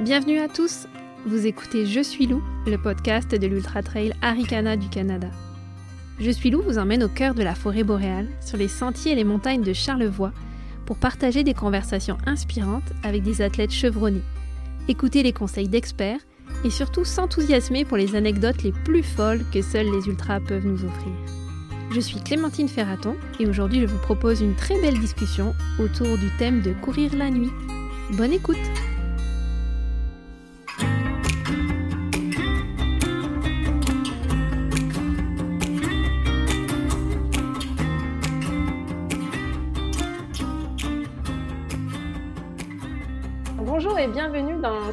Bienvenue à tous. Vous écoutez Je suis loup, le podcast de l'Ultra Trail Arikana du Canada. Je suis loup vous emmène au cœur de la forêt boréale, sur les sentiers et les montagnes de Charlevoix, pour partager des conversations inspirantes avec des athlètes chevronnés, écouter les conseils d'experts et surtout s'enthousiasmer pour les anecdotes les plus folles que seuls les ultras peuvent nous offrir. Je suis Clémentine Ferraton et aujourd'hui je vous propose une très belle discussion autour du thème de courir la nuit. Bonne écoute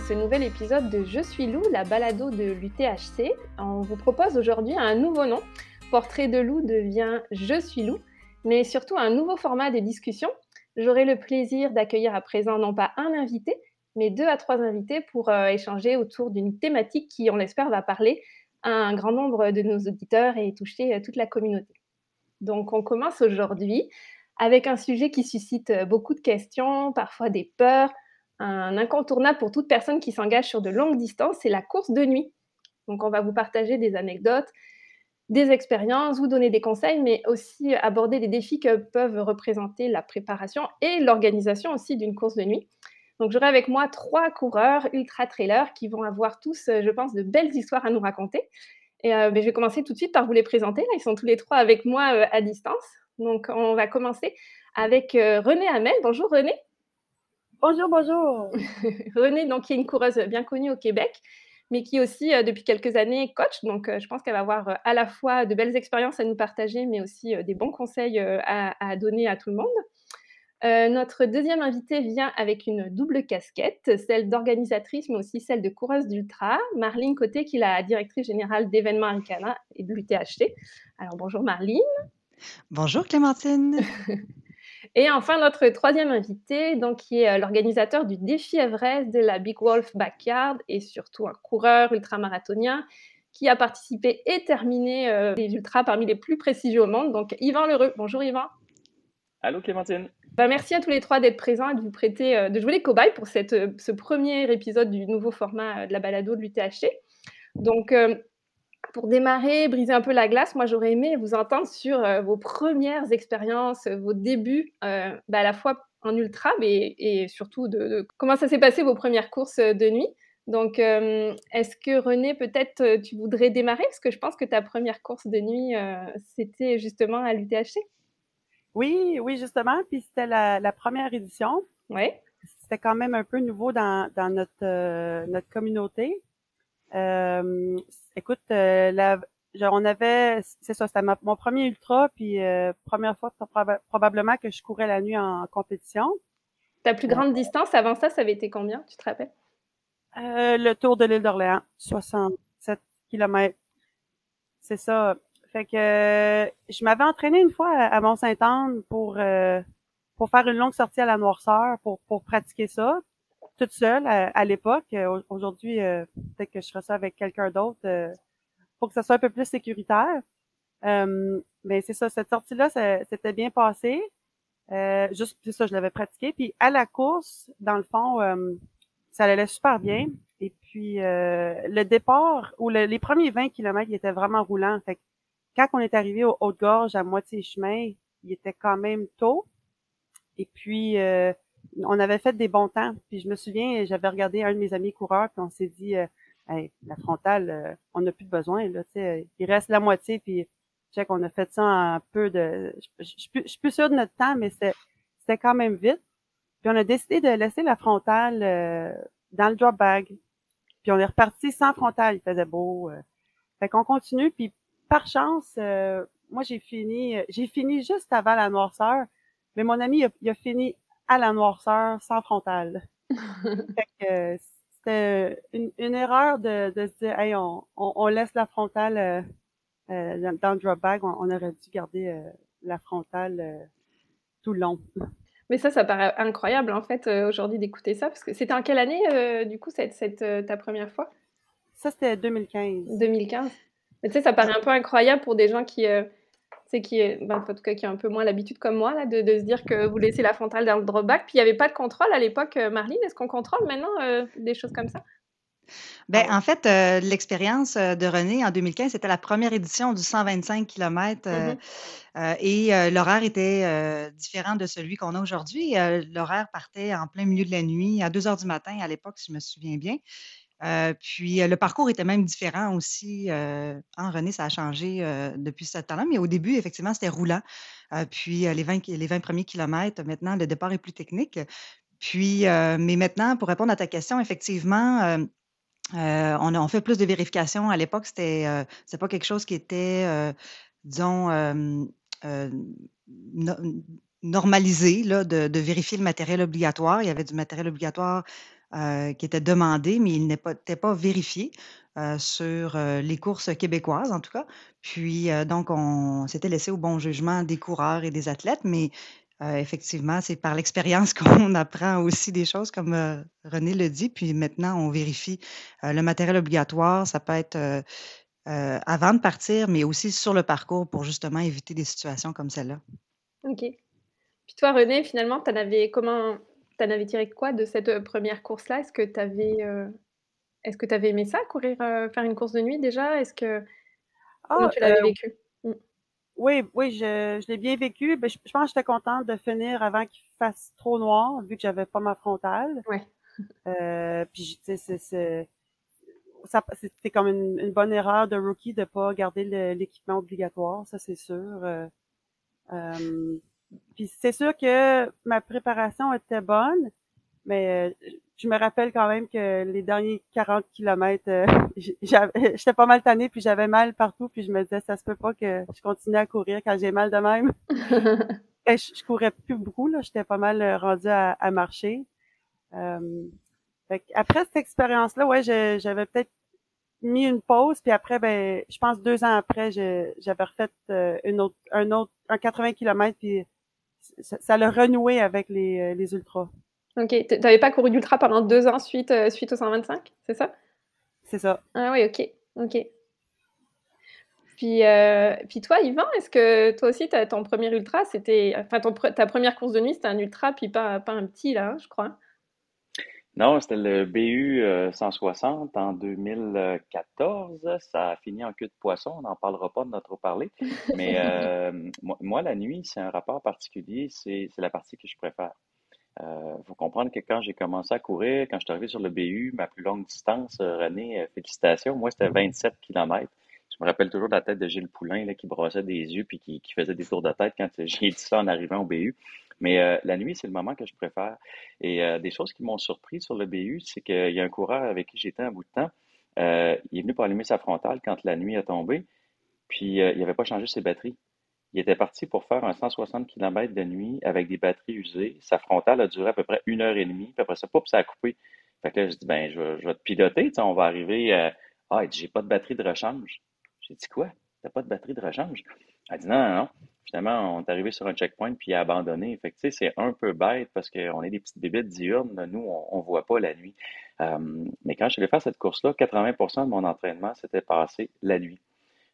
ce nouvel épisode de Je suis loup, la balado de l'UTHC. On vous propose aujourd'hui un nouveau nom. Portrait de loup devient Je suis loup, mais surtout un nouveau format de discussion. J'aurai le plaisir d'accueillir à présent non pas un invité, mais deux à trois invités pour euh, échanger autour d'une thématique qui, on l'espère, va parler à un grand nombre de nos auditeurs et toucher euh, toute la communauté. Donc on commence aujourd'hui avec un sujet qui suscite euh, beaucoup de questions, parfois des peurs, un incontournable pour toute personne qui s'engage sur de longues distances, c'est la course de nuit. Donc, on va vous partager des anecdotes, des expériences, vous donner des conseils, mais aussi aborder les défis que peuvent représenter la préparation et l'organisation aussi d'une course de nuit. Donc, j'aurai avec moi trois coureurs ultra-trailers qui vont avoir tous, je pense, de belles histoires à nous raconter. Et euh, ben, je vais commencer tout de suite par vous les présenter. Là, ils sont tous les trois avec moi euh, à distance. Donc, on va commencer avec euh, René Hamel. Bonjour René. Bonjour, bonjour. Renée, donc, qui est une coureuse bien connue au Québec, mais qui aussi, euh, depuis quelques années, coach. Donc, euh, je pense qu'elle va avoir euh, à la fois de belles expériences à nous partager, mais aussi des bons conseils à, donner à tout le monde. notre deuxième invitée vient avec une double casquette, celle d'organisatrice, mais aussi celle de coureuse d'ultra. Marlene Côté, qui est la directrice générale d'événements Aricana et de l'UTHC. Alors, bonjour Marlene. Bonjour Clémentine. Et enfin, notre troisième invité, donc, qui est euh, l'organisateur du défi Everest de la Big Wolf Backyard et surtout un coureur ultramarathonien qui a participé et terminé euh, les ultras parmi les plus prestigieux au monde. Donc, Yvan Lheureux. Bonjour Yvan. Allô Clémentine. Bah, merci à tous les trois d'être présents et de vous prêter, euh, de jouer les cobayes pour cette, ce premier épisode du nouveau format de la balado de l'UTHC. Donc, pour démarrer, briser un peu la glace, moi j'aurais aimé vous entendre sur euh, vos premières expériences, euh, vos débuts, euh, bah, à la fois en ultra, mais et surtout de, comment ça s'est passé vos premières courses de nuit. Donc, est-ce que René, peut-être tu voudrais démarrer? Parce que je pense que ta première course de nuit, c'était justement à l'UTHC. Oui, oui, justement. Puis c'était la, première édition. Oui. C'était quand même un peu nouveau dans, dans notre, notre communauté. Euh, écoute, euh, la, genre, on avait, c'est ça, c'était mon premier ultra, puis euh, première fois probablement que je courais la nuit en, compétition. Ta plus grande distance avant ça, ça avait été combien, tu te rappelles? le tour de l'île d'Orléans, 67 km. C'est ça. Fait que je m'avais entraîné une fois à, Mont-Saint-Anne pour pour faire une longue sortie à la noirceur pour pour pratiquer ça toute seule à, l'époque. Euh, aujourd'hui, euh, peut-être que je ferai ça avec quelqu'un d'autre euh, pour que ça soit un peu plus sécuritaire. mais c'est ça, cette sortie-là, c'était bien passé. juste c'est ça, je l'avais pratiqué. Puis à la course, dans le fond, ça allait super bien. Et puis le départ ou les premiers 20 km, il était vraiment roulant. Fait quand on est arrivé au Haute-Gorge à moitié chemin, il était quand même tôt. Et puis on avait fait des bons temps. Puis je me souviens, j'avais regardé un de mes amis coureurs, puis on s'est dit, euh, la frontale, euh, on n'a plus de besoin. Là, il reste la moitié, puis check, on a fait ça un peu de. Je, suis plus sûre de notre temps, mais c'était quand même vite. Puis on a décidé de laisser la frontale euh, dans le drop bag. Puis on est reparti sans frontale, il faisait beau. Fait qu'on continue, puis par chance, moi j'ai fini, j'ai fini juste avant la noirceur, mais mon ami il a fini à la noirceur sans frontale. c'était une, erreur de, de, se dire, hey, on, on, laisse la frontale euh, euh, dans, le drop bag. On, aurait dû garder euh, la frontale tout le long. Mais ça, ça paraît incroyable en fait aujourd'hui d'écouter ça, parce que c'était en quelle année du coup cette, cette ta première fois? Ça c'était 2015. 2015. Mais tu sais, ça paraît un peu incroyable pour des gens qui c'est qui est, ben, en tout cas, qui a un peu moins l'habitude comme moi là, de, de, se dire que vous laissez la frontale dans le dropback. Puis il n'y avait pas de contrôle à l'époque, Marlene. Est-ce qu'on contrôle maintenant des choses comme ça? Ben, en fait, euh, l'expérience euh, de René en 2015, c'était la première édition du 125 km euh, mmh et l'horaire était différent de celui qu'on a aujourd'hui. l'horaire partait en plein milieu de la nuit, à 2 heures du matin à l'époque, si je me souviens bien. Puis le parcours était même différent aussi. en hein, René, ça a changé depuis ce temps-là, mais au début, effectivement, c'était roulant. puis les 20, les 20 premiers kilomètres, maintenant, le départ est plus technique. Puis, mais maintenant, pour répondre à ta question, effectivement, euh, on, fait plus de vérifications. À l'époque, c'était euh, c'est pas quelque chose qui était, euh, disons, normalisé là, de, vérifier le matériel obligatoire. Il y avait du matériel obligatoire qui était demandé, mais il n'était pas, vérifié sur les courses québécoises, en tout cas. Puis, donc, on s'était laissé au bon jugement des coureurs et des athlètes, mais euh, effectivement, c'est par l'expérience qu'on apprend aussi des choses, comme euh, René le dit. Puis maintenant, on vérifie euh, le matériel obligatoire. Ça peut être avant de partir, mais aussi sur le parcours pour justement éviter des situations comme celle-là. OK. Puis toi, René, finalement, tu en avais comment tu avais tiré quoi de cette première course-là? Est-ce que tu avais est-ce que tu avais aimé ça, courir, faire une course de nuit déjà? Est-ce que ah, tu l'avais vécu? Oui, oui, je, je l'ai bien vécu. Ben, je, pense que j'étais contente de finir avant qu'il fasse trop noir, vu que j'avais pas ma frontale. Ouais. Euh, puis, tu sais, c'est, c'était comme une, bonne erreur de rookie de pas garder l'équipement obligatoire, ça c'est sûr. Euh, euh, puis c'est sûr que ma préparation était bonne, mais euh, je me rappelle quand même que les derniers 40 kilomètres, euh, j'étais pas mal tannée, puis j'avais mal partout, puis je me disais, ça se peut pas que je continue à courir quand j'ai mal de même. Et je, courais plus beaucoup, là, j'étais pas mal euh, rendue à, marcher. après cette expérience-là, ouais, j'avais peut-être mis une pause, puis après, ben, je pense deux ans après, j'avais refait une autre, un autre, un 80 km, puis ça, l'a renoué avec les, les ultras. Ok, tu n'avais pas couru d'ultra pendant deux ans suite, euh, suite au 125, c'est ça? C'est ça. Ah oui, ok, ok. Puis, euh, puis toi, Yvan, est-ce que toi aussi, ton premier ultra, c'était. Enfin, ta première course de nuit, c'était un ultra, puis pas, pas un petit, là, hein, je crois Non, c'était le BU 160 en 2014. Ça a fini en queue de poisson. On n'en parlera pas de notre parler. Mais euh, moi, la nuit, c'est un rapport particulier. C'est la partie que je préfère. Il euh, faut comprendre que quand j'ai commencé à courir, quand je suis arrivé sur le BU, ma plus longue distance, euh, René, euh, félicitations, moi c'était 27 km. Je me rappelle toujours la tête de Gilles Poulain là, qui brossait des yeux puis qui, faisait des tours de tête quand j'ai dit ça en arrivant au BU. Mais la nuit, c'est le moment que je préfère. Et des choses qui m'ont surpris sur le BU, c'est qu'il y a un coureur avec qui j'étais un bout de temps. il est venu pour allumer sa frontale quand la nuit a tombé, puis il n'avait pas changé ses batteries. Il était parti pour faire un 160 km de nuit avec des batteries usées. Sa frontale a duré à peu près une heure et demie. Puis après ça, poup, ça a coupé. Fait que là, je dis, ben, je vais, te piloter. On va arriver. Ah, il dit, j'ai pas de batterie de rechange. J'ai dit, quoi? T'as pas de batterie de rechange? Elle dit, non, non, non. Finalement, on est arrivé sur un checkpoint puis il a abandonné. Fait que, c'est un peu bête parce qu'on est des petites bébites diurnes. Nous, on, ne voit pas la nuit. Euh, mais quand je suis allé faire cette course-là, 80% de mon entraînement s'était passé la nuit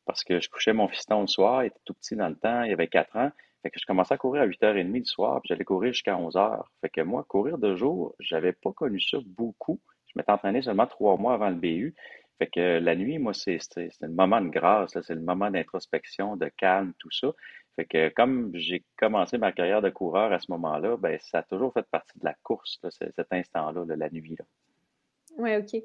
parce que je couchais mon fiston le soir, il était tout petit dans le temps, il avait 4 ans. Fait que je commençais à courir à 8h30 du soir, puis j'allais courir jusqu'à 11h. Fait que moi, courir de jour, j'avais pas connu ça beaucoup. Je m'étais entraîné seulement trois mois avant le BU. Fait que la nuit, moi, c'est le moment de grâce, c'est le moment d'introspection, de calme, tout ça. Fait que comme j'ai commencé ma carrière de coureur à ce moment-là, ben ça a toujours fait partie de la course, cet instant-là, la nuit. Là. Ouais, ok.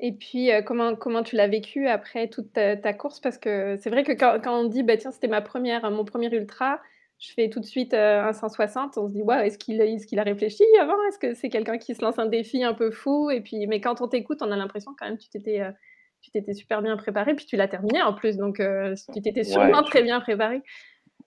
Et puis, euh, comment, comment tu l'as vécu après toute ta, course? Parce que c'est vrai que quand, quand, on dit, bah, tiens, c'était ma première, mon premier ultra, je fais tout de suite euh, un 160, on se dit, ouais, est-ce qu'il est qu'il a réfléchi avant? Est-ce que c'est quelqu'un qui se lance un défi un peu fou? Et puis, Mais quand on t'écoute, on a l'impression quand même que tu t'étais, euh, tu t'étais super bien préparé, puis tu l'as terminé en plus, donc tu t'étais sûrement très bien préparé.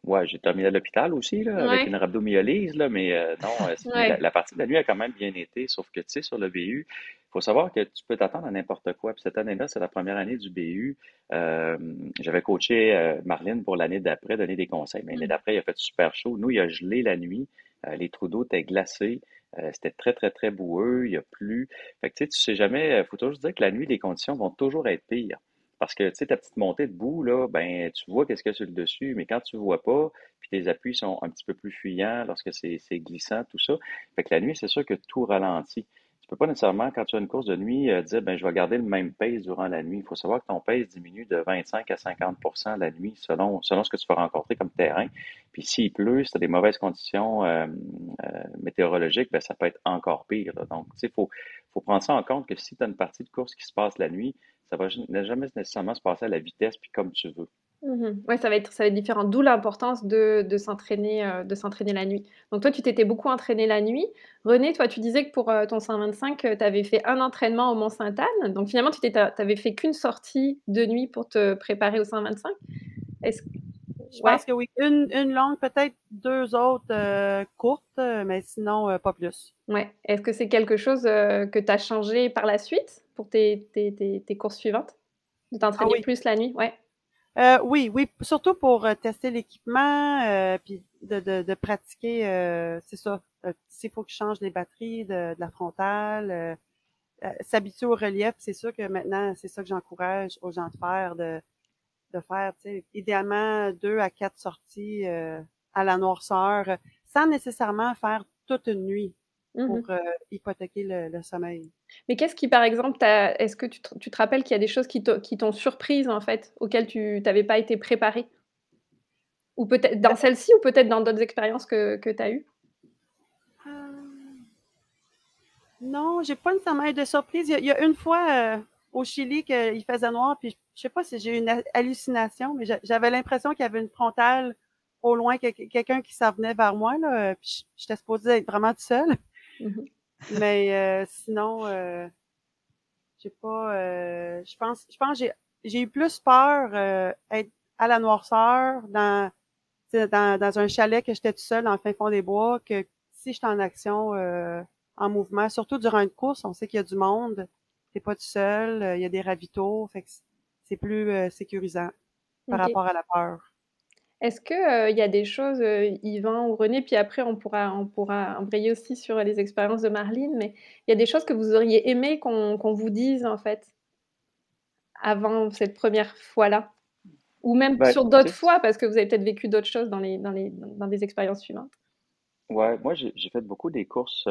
Ouais, j'ai terminé à l'hôpital aussi, là, avec une rhabdomyolyse, là, mais non, la, la, partie de la nuit a quand même bien été, sauf que, tu sais, sur le BU, il faut savoir que tu peux t'attendre à n'importe quoi. Puis cette année-là, c'est la première année du BU. Euh, j'avais coaché euh, Marlène pour l'année d'après, donner des conseils. Mais l'année mm. d'après, il a fait super chaud. Nous, il a gelé la nuit. Euh, les trous d'eau étaient glacés. C'était très, très, très boueux. Il a plu. Fait que tu sais, tu sais jamais. Il faut toujours dire que la nuit, les conditions vont toujours être pires. Parce que, tu sais, ta petite montée de bout, là, ben, tu vois qu'est-ce qu'il y sur le dessus, mais quand tu vois pas, puis tes appuis sont un petit peu plus fuyants lorsque c'est glissant, tout ça. Fait que la nuit, c'est sûr que tout ralentit peux pas nécessairement, quand tu as une course de nuit, euh, dire ben, je vais garder le même pace durant la nuit. Il faut savoir que ton pace diminue de 25 à 50% la nuit selon, ce que tu vas rencontrer comme terrain. Puis s'il pleut, si tu as des mauvaises conditions euh, euh, météorologiques, ben, ça peut être encore pire. Donc, il faut, faut prendre ça en compte que si tu as une partie de course qui se passe la nuit, ça va jamais nécessairement se passer à la vitesse puis comme tu veux. Mmh ouais, ça va être ça va être différent, d'où l'importance de de s'entraîner, euh, de s'entraîner la nuit. Donc toi, tu t'étais beaucoup entraîné la nuit. René, toi, tu disais que pour, heu, ton 125, tu avais fait un entraînement au Mont-Sainte-Anne. Donc finalement, tu t'avais fait qu'une sortie de nuit pour te préparer au 125? Est-ce Je pense que oui. Une une longue, peut-être deux autres, euh, courtes, mais sinon, euh, pas plus. Ouais. Est-ce que c'est quelque chose, que tu as changé par la suite? Pour tes tes tes tes courses suivantes? De ah t'entraîner plus la nuit? Ouais. Euh, oui, oui, surtout pour euh, tester l'équipement, euh, puis de, de, de pratiquer, euh, c'est ça. S'il faut que je change les batteries de, de la frontale, s'habituer au relief, c'est sûr que maintenant, c'est ça que j'encourage aux gens de faire, de, de faire, tu sais, idéalement deux à quatre sorties à la noirceur, sans nécessairement faire toute une nuit. Mmh pour euh, hypothéquer le, sommeil. Mais qu'est-ce qui, par exemple, est-ce que tu te, tu te rappelles qu'il y a des choses qui t'ont surprise, en fait, auxquelles tu n'avais pas été préparée? Ou peut-être dans bah celle-ci, ou peut-être dans d'autres expériences que, que tu as eues? Euh... Non, j'ai pas nécessairement eu de surprise. Il y a, une fois euh, au Chili qu'il faisait noir, puis je sais pas si j'ai eu une hallucination, mais j'avais l'impression qu'il y avait une frontale au loin, quelqu'un qui s'en venait vers moi, là, puis j'étais supposée être vraiment toute seule. Mmh Mais euh, sinon, euh, j'ai pas. Euh, je pense, je pense j'ai j'ai eu plus peur euh, être à la noirceur dans dans, dans un chalet que j'étais tout seul dans le fin fond des bois que si j'étais en action en mouvement, surtout durant une course, on sait qu'il y a du monde, t'es pas tout seul, il y a des ravitaux, fait que c'est plus sécurisant par rapport à la peur. Est-ce qu'il il y a des choses, Yvan ou René, puis après on pourra on pourra embrayer aussi sur les expériences de Marline, mais il y a des choses que vous auriez aimé qu'on vous dise, en fait? Avant cette première fois-là? Ou même bah, sur d'autres fois, parce que vous avez peut-être vécu d'autres choses dans les dans les dans des expériences suivantes? Ouais, moi j'ai fait beaucoup des courses,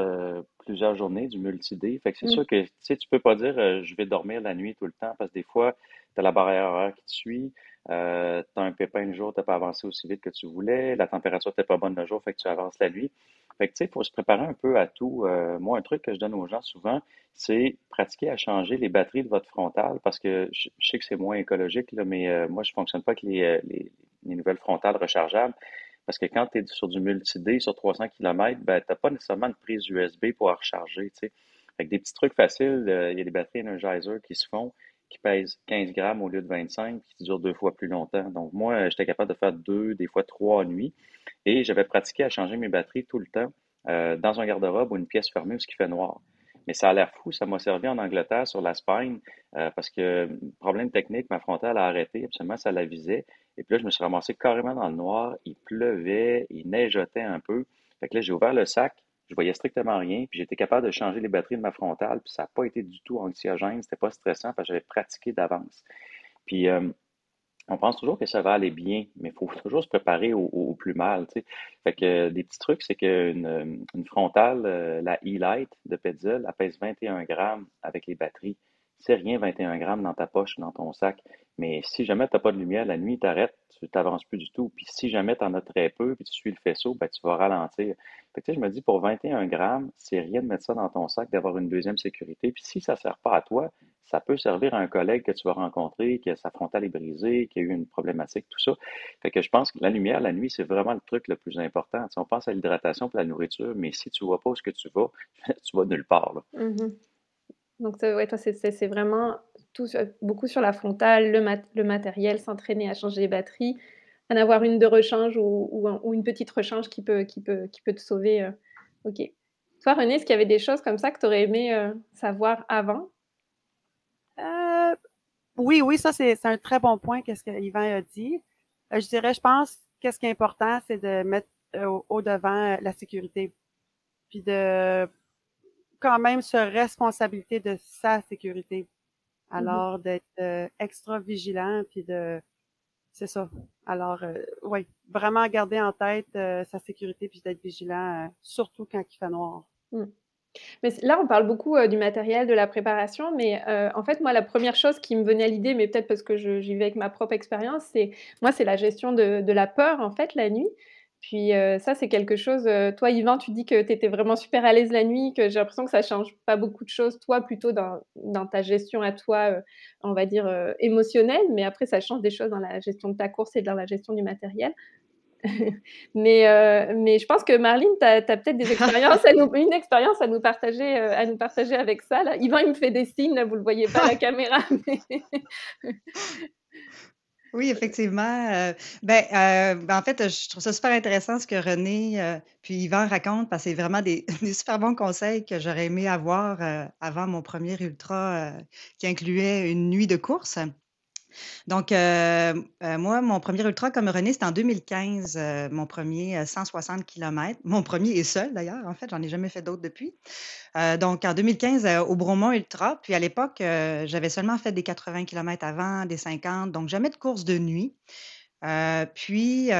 plusieurs journées, du multi-day. Fait que c'est mmh. sûr que, tu sais, tu peux pas dire, «Je vais dormir la nuit tout le temps» parce que des fois, tu as la barrière horaire qui te suit. Euh, tu as un pépin le jour, tu pas avancé aussi vite que tu voulais, la température n'était pas bonne le jour, fait que tu avances la nuit. Fait que tu sais, il faut se préparer un peu à tout. Euh, moi, un truc que je donne aux gens souvent, c'est pratiquer à changer les batteries de votre frontale parce que je, sais que c'est moins écologique, là, mais euh, moi, je fonctionne pas avec les, les, nouvelles frontales rechargeables. Parce que quand tu es sur du multi-D sur 300 km, ben, tu n'as pas nécessairement de prise USB pour recharger. sais. Avec des petits trucs faciles, il y a des batteries Energizer qui se font qui pèse 15 grammes au lieu de 25, qui dure deux fois plus longtemps. Donc, moi, j'étais capable de faire deux, des fois trois nuits. Et j'avais pratiqué à changer mes batteries tout le temps euh, dans un garde-robe ou une pièce fermée où ce qui fait noir. Mais ça a l'air fou, ça m'a servi en Angleterre sur la spine euh, parce que, problème technique, ma frontale a arrêté, absolument, ça la visait. Et puis là, je me suis ramassé carrément dans le noir, il pleuvait, il neigeotait un peu. Fait que là, j'ai ouvert le sac, je voyais strictement rien, puis j'étais capable de changer les batteries de ma frontale, puis ça n'a pas été du tout anxiogène, c'était pas stressant parce que j'avais pratiqué d'avance. Puis euh, on pense toujours que ça va aller bien, mais il faut toujours se préparer au, plus mal. Fait que euh, des petits trucs, c'est qu'une une frontale, euh, la E-Light de Petzl, elle pèse 21 grammes avec les batteries. C'est rien 21 grammes dans ta poche, dans ton sac. Mais si jamais tu n'as pas de lumière la nuit, t'arrêtes, tu t'avances plus du tout. Puis si jamais tu en as très peu, puis tu suis le faisceau, ben, tu vas ralentir. Fait que, je me dis, pour 21 grammes, c'est rien de mettre ça dans ton sac, d'avoir une deuxième sécurité. Puis si ça ne sert pas à toi, ça peut servir à un collègue que tu vas rencontrer, qui a sa frontale est brisée, qui a eu une problématique, tout ça. Fait que je pense que la lumière, la nuit, c'est vraiment le truc le plus important. on pense à l'hydratation pour la nourriture, mais si tu ne vois pas où ce que tu vas, tu vas nulle part. Mm-hmm. Donc, ouais, toi, c'est vraiment beaucoup sur la frontale, le, matériel, s'entraîner à changer les batteries, en avoir une de rechange ou, une petite rechange qui peut, te sauver. Euh, ok. Toi, René, est-ce qu'il y avait des choses comme ça que tu aurais aimé euh, savoir avant? Euh, oui, oui, ça, c'est un très bon point, qu'est-ce qu'Yvan a dit. je dirais, je pense, qu'est-ce qui est important, c'est de mettre au devant la sécurité. Puis de quand même se responsabilité de sa sécurité. Alors, d'être extra vigilant, puis de... C'est ça. Alors, oui, vraiment garder en tête sa sécurité, puis d'être vigilant, surtout quand il fait noir. Mmh. Mais là, on parle beaucoup, du matériel, de la préparation, mais en fait, moi, la première chose qui me venait à l'idée, mais peut-être parce que j'y vais avec ma propre expérience, c'est moi, c'est la gestion de la peur, en fait, la nuit. Puis, ça, c'est quelque chose, toi, Yvan, tu dis que tu étais vraiment super à l'aise la nuit, que j'ai l'impression que ça change pas beaucoup de choses, toi, plutôt dans dans ta gestion à toi, on va dire, émotionnelle, mais après ça change des choses dans la gestion de ta course et dans la gestion du matériel. mais, euh, mais je pense que Marlene, tu as, peut-être des expériences, une expérience à nous partager, euh, à nous partager avec ça. Là. Yvan, il me fait des signes, vous ne le voyez pas à la caméra. Oui, effectivement. Euh, ben, en fait, je trouve ça super intéressant ce que René puis Yvan racontent parce que c'est vraiment des, super bons conseils que j'aurais aimé avoir avant mon premier ultra qui incluait une nuit de course. Donc, euh, euh, moi, mon premier ultra comme René, c'était en 2015, euh, mon premier 160 km. Mon premier et seul, d'ailleurs, en fait, j'en ai jamais fait d'autres depuis. donc, en 2015, au Bromont Ultra. Puis, à l'époque, j'avais seulement fait des 80 km avant, des 50, donc jamais de course de nuit. puis,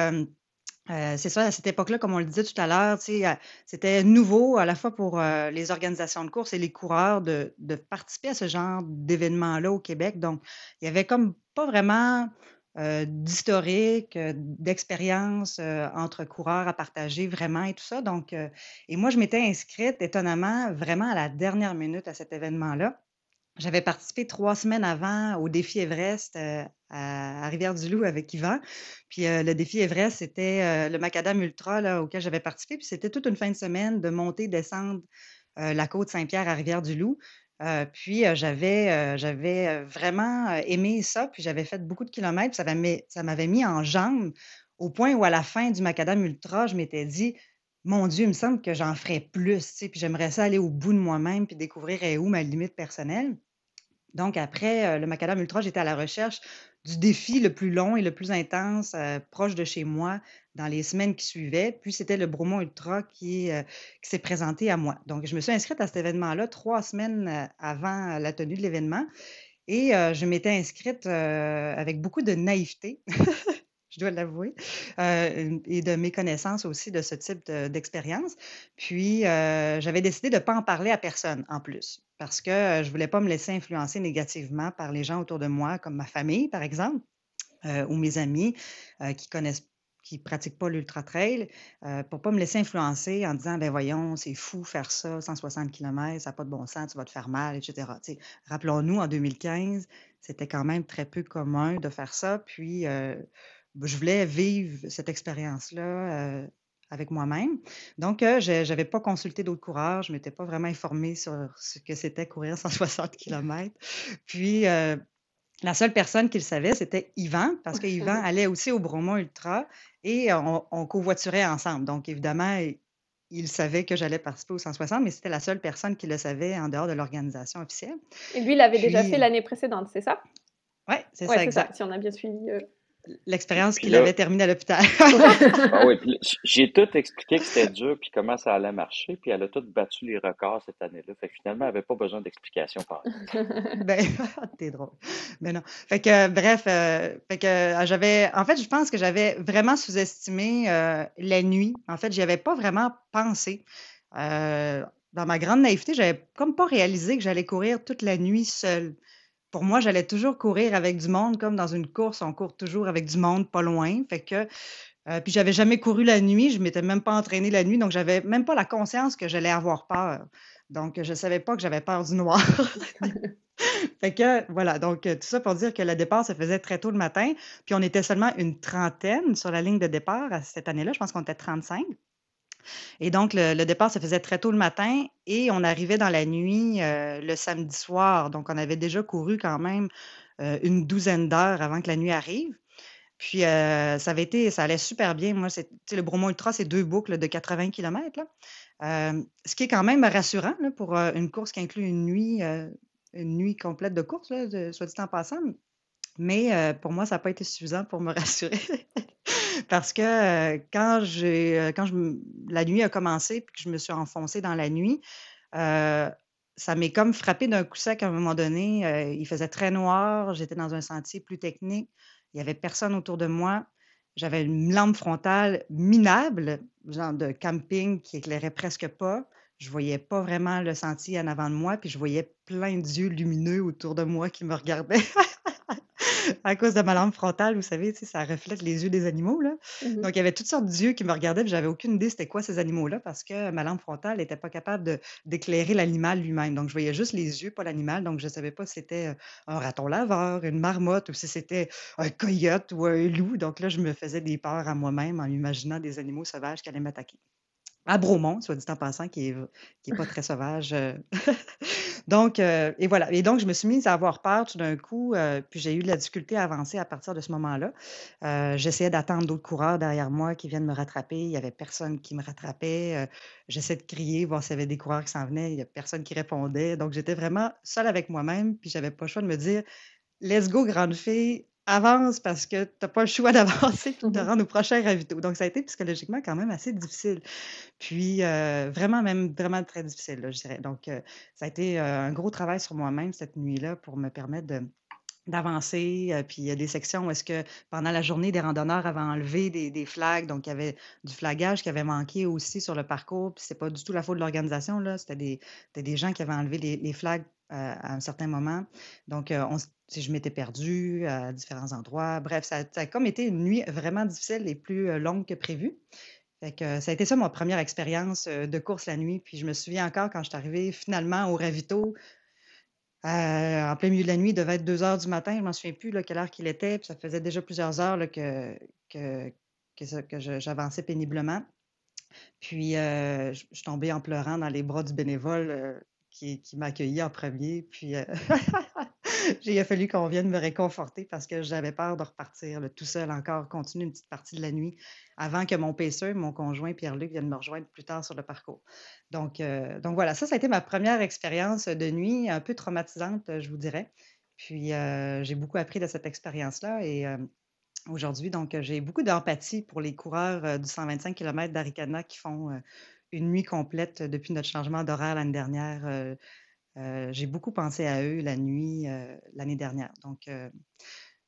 euh, c'est ça, à cette époque-là, comme on le disait tout à l'heure, euh, c'était nouveau à la fois pour euh, les organisations de course et les coureurs de, participer à ce genre d'événements-là au Québec. Donc, il y avait comme pas vraiment d'historique, d'expérience entre coureurs à partager vraiment et tout ça. Donc, et moi, je m'étais inscrite étonnamment vraiment à la dernière minute à cet événement-là. J'avais participé trois semaines avant au défi Everest à, Rivière-du-Loup avec Yvan. Puis le défi Everest, c'était le Macadam Ultra auquel j'avais participé. Puis c'était toute une fin de semaine de monter, descendre la côte Saint-Pierre à Rivière-du-Loup. puis j'avais vraiment aimé ça, puis j'avais fait beaucoup de kilomètres, ça m'avait mis en jambes au point où à la fin du Macadam Ultra, je m'étais dit mon Dieu, il me semble que j'en ferais plus, puis j'aimerais ça aller au bout de moi-même puis découvrir où ma limite personnelle. Donc, après le Macadam Ultra, j'étais à la recherche du défi le plus long et le plus intense proche de chez moi dans les semaines qui suivaient. Puis, c'était le Bromont Ultra qui, qui s'est présenté à moi. Donc, je me suis inscrite à cet événement-là trois semaines avant la tenue de l'événement. Et je m'étais inscrite avec beaucoup de naïveté. je dois l'avouer, euh, et de mes connaissances aussi de ce type d'expérience. Puis, euh, j'avais décidé de ne pas en parler à personne en plus, parce que je ne voulais pas me laisser influencer négativement par les gens autour de moi, comme ma famille, par exemple, ou mes amis qui connaissent qui ne pratiquent pas l'ultra trail, pour ne pas me laisser influencer en disant, ben voyons, c'est fou faire ça, 160 km, ça n'a pas de bon sens, tu vas te faire mal, etc. Rappelons-nous, en 2015, c'était quand même très peu commun de faire ça. Puis, je voulais vivre cette expérience-là avec moi-même. Donc, je n'avais pas consulté d'autres coureurs, je ne m'étais pas vraiment informée sur ce que c'était courir 160 km. Puis, la seule personne qui le savait, c'était Yvan, parce que Yvan allait aussi au Bromont Ultra et on, on covoiturait ensemble. Donc, évidemment, il savait que j'allais participer au 160, mais c'était la seule personne qui le savait en dehors de l'organisation officielle. Et lui, il l'avait déjà fait l'année précédente, c'est ça? Oui, c'est ça, exact. Ça, si on a bien suivi l'expérience qu'il avait terminée à l'hôpital. ah oui, j'ai tout expliqué que c'était dur, puis comment ça allait marcher, puis elle a tout battu les records cette année-là. Fait que finalement, elle n'avait pas besoin d'explication par Ben, t'es drôle. Mais non. Fait que, bref, euh, fait que euh, j'avais, en fait, je pense que j'avais vraiment sous-estimé euh, la nuit. En fait, j'y avais pas vraiment pensé. dans ma grande naïveté, j'avais comme pas réalisé que j'allais courir toute la nuit seule pour moi, j'allais toujours courir avec du monde, comme dans une course, on court toujours avec du monde pas loin. Fait que, euh, puis j'avais jamais couru la nuit, je m'étais même pas entraînée la nuit, donc j'avais même pas la conscience que j'allais avoir peur. Donc, je savais pas que j'avais peur du noir. fait que, voilà, donc tout ça pour dire que le départ se faisait très tôt le matin, puis on était seulement une trentaine sur la ligne de départ cette année-là, je pense qu'on était 35. Et donc, le, départ se faisait très tôt le matin et on arrivait dans la nuit euh, le samedi soir. Donc, on avait déjà couru quand même euh, une douzaine d'heures avant que la nuit arrive. Puis, euh, ça avait été, ça allait super bien. Moi, c'est, le Bromont Ultra, c'est deux boucles de 80 km. ce qui est quand même rassurant pour une course qui inclut une nuit, une nuit complète de course, soit dit en passant. Mais pour moi, ça n'a pas été suffisant pour me rassurer. Parce que quand j'ai quand je, la nuit a commencé puis que je me suis enfoncée dans la nuit, ça m'est comme frappé d'un coup sec à un moment donné. Euh, il faisait très noir, j'étais dans un sentier plus technique, il n'y avait personne autour de moi. J'avais une lampe frontale minable, genre de camping qui éclairait presque pas. Je voyais pas vraiment le sentier en avant de moi, puis je voyais plein d'yeux lumineux autour de moi qui me regardaient. à cause de ma lampe frontale, vous savez, ça reflète les yeux des animaux. Là. Mmh Donc, il y avait toutes sortes d'yeux qui me regardaient, puis j'avais aucune idée c'était quoi ces animaux-là parce que ma lampe frontale n'était pas capable d'éclairer l'animal lui-même. Donc, je voyais juste les yeux, pas l'animal. Donc, je ne savais pas si c'était euh, un raton laveur, une marmotte ou si c'était un coyote ou un loup. Donc, là, je me faisais des peurs à moi-même en imaginant des animaux sauvages qui allaient m'attaquer à Bromont, soit dit en passant, qui n'est qui est pas très sauvage. Euh. donc, euh, et voilà. Et donc, je me suis mise à avoir peur tout d'un coup, euh, puis j'ai eu de la difficulté à avancer à partir de ce moment-là. J'essayais d'attendre d'autres coureurs derrière moi qui viennent me rattraper. Il n'y avait personne qui me rattrapait. J'essayais de crier, voir s'il y avait des coureurs qui s'en venaient. Il n'y a personne qui répondait. Donc, j'étais vraiment seule avec moi-même, puis j'avais pas le choix de me dire Let's go, grande fille, avance parce que tu n'as pas le choix d'avancer pour te mmh rendre au prochain ravito. Donc, ça a été psychologiquement quand même assez difficile. Puis, euh, vraiment, même vraiment très difficile, je dirais. Donc, euh, ça a été euh, un gros travail sur moi-même cette nuit-là pour me permettre de d'avancer. puis il y a des sections où est-ce que pendant la journée, des randonneurs avaient enlevé des, flags. Donc, il y avait du flagage qui avait manqué aussi sur le parcours. Puis c'est pas du tout la faute de l'organisation. Là. C'était des, des gens qui avaient enlevé les, les flags à un certain moment. Donc, on, si je m'étais perdue à différents endroits. Bref, ça, a comme été une nuit vraiment difficile et plus longue que prévu. Fait ça a été ça, ma première expérience de course la nuit. Puis je me souviens encore quand je suis arrivée finalement au ravito, en plein milieu de la nuit, il devait être 2 heures du matin. Je ne m'en souviens plus là, quelle heure qu'il était. Puis ça faisait déjà plusieurs heures que, que, que, j'avançais péniblement. Puis je, suis tombée en pleurant dans les bras du bénévole qui, m'a accueilli en premier. Puis il a fallu qu'on vienne me réconforter parce que j'avais peur de repartir tout seul encore, continuer une petite partie de la nuit avant que mon PC, mon conjoint Pierre-Luc, vienne me rejoindre plus tard sur le parcours. Donc, euh, donc voilà, ça, ça a été ma première expérience de nuit, un peu traumatisante, je vous dirais. Puis euh, j'ai beaucoup appris de cette expérience-là et euh, aujourd'hui, donc j'ai beaucoup d'empathie pour les coureurs du 125 km d'Aricana qui font une nuit complète depuis notre changement d'horaire l'année dernière j'ai beaucoup pensé à eux la nuit l'année dernière. Donc,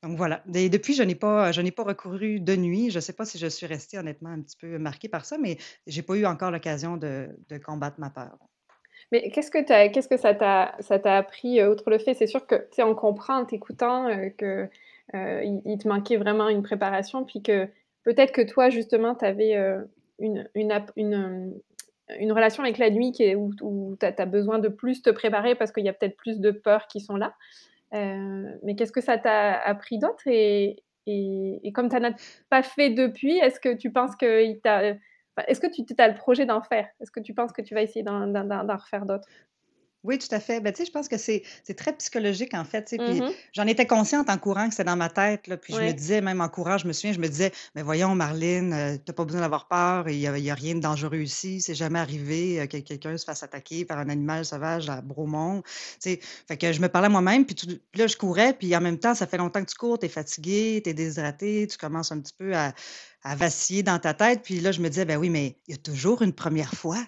donc voilà. Depuis, je n'ai pas, pas recouru de nuit. Je ne sais pas si je suis restée honnêtement un petit peu marquée par ça, mais je n'ai pas eu encore l'occasion de, de, combattre ma peur. Mais qu'est-ce que, qu'est-ce que ça t'a, ça t'a appris, outre le fait, c'est sûr que on comprend en t'écoutant que il, te manquait vraiment une préparation, puis que peut-être que toi, justement, tu avais une, une, une relation avec la nuit est, où, tu as, besoin de plus te préparer parce qu'il y a peut-être plus de peurs qui sont là. Euh, mais qu'est-ce que ça t'a appris d'autre et, comme tu n'en as pas fait depuis, est-ce que tu penses que est-ce que tu as le projet d'en faire? Est-ce que tu penses que tu vas essayer d'en refaire d'autres? Oui, tout à fait. Ben, tu sais, je pense que c'est très psychologique, en fait. Mmh j'en étais consciente en courant que c'était dans ma tête. Là, puis je me disais, même en courant, je me souviens, je me disais, mais voyons, Marlene, euh, tu n'as pas besoin d'avoir peur. Il n'y a, rien de dangereux ici. C'est jamais arrivé euh, que quelqu'un se fasse attaquer par un animal sauvage à Bromont. Tu sais, fait que je me parlais moi-même. Puis, là, je courais. Puis en même temps, ça fait longtemps que tu cours, tu es fatigué, tu es déshydraté, tu commences un petit peu à, à vaciller dans ta tête. Puis là, je me disais, ben oui, mais il y a toujours une première fois.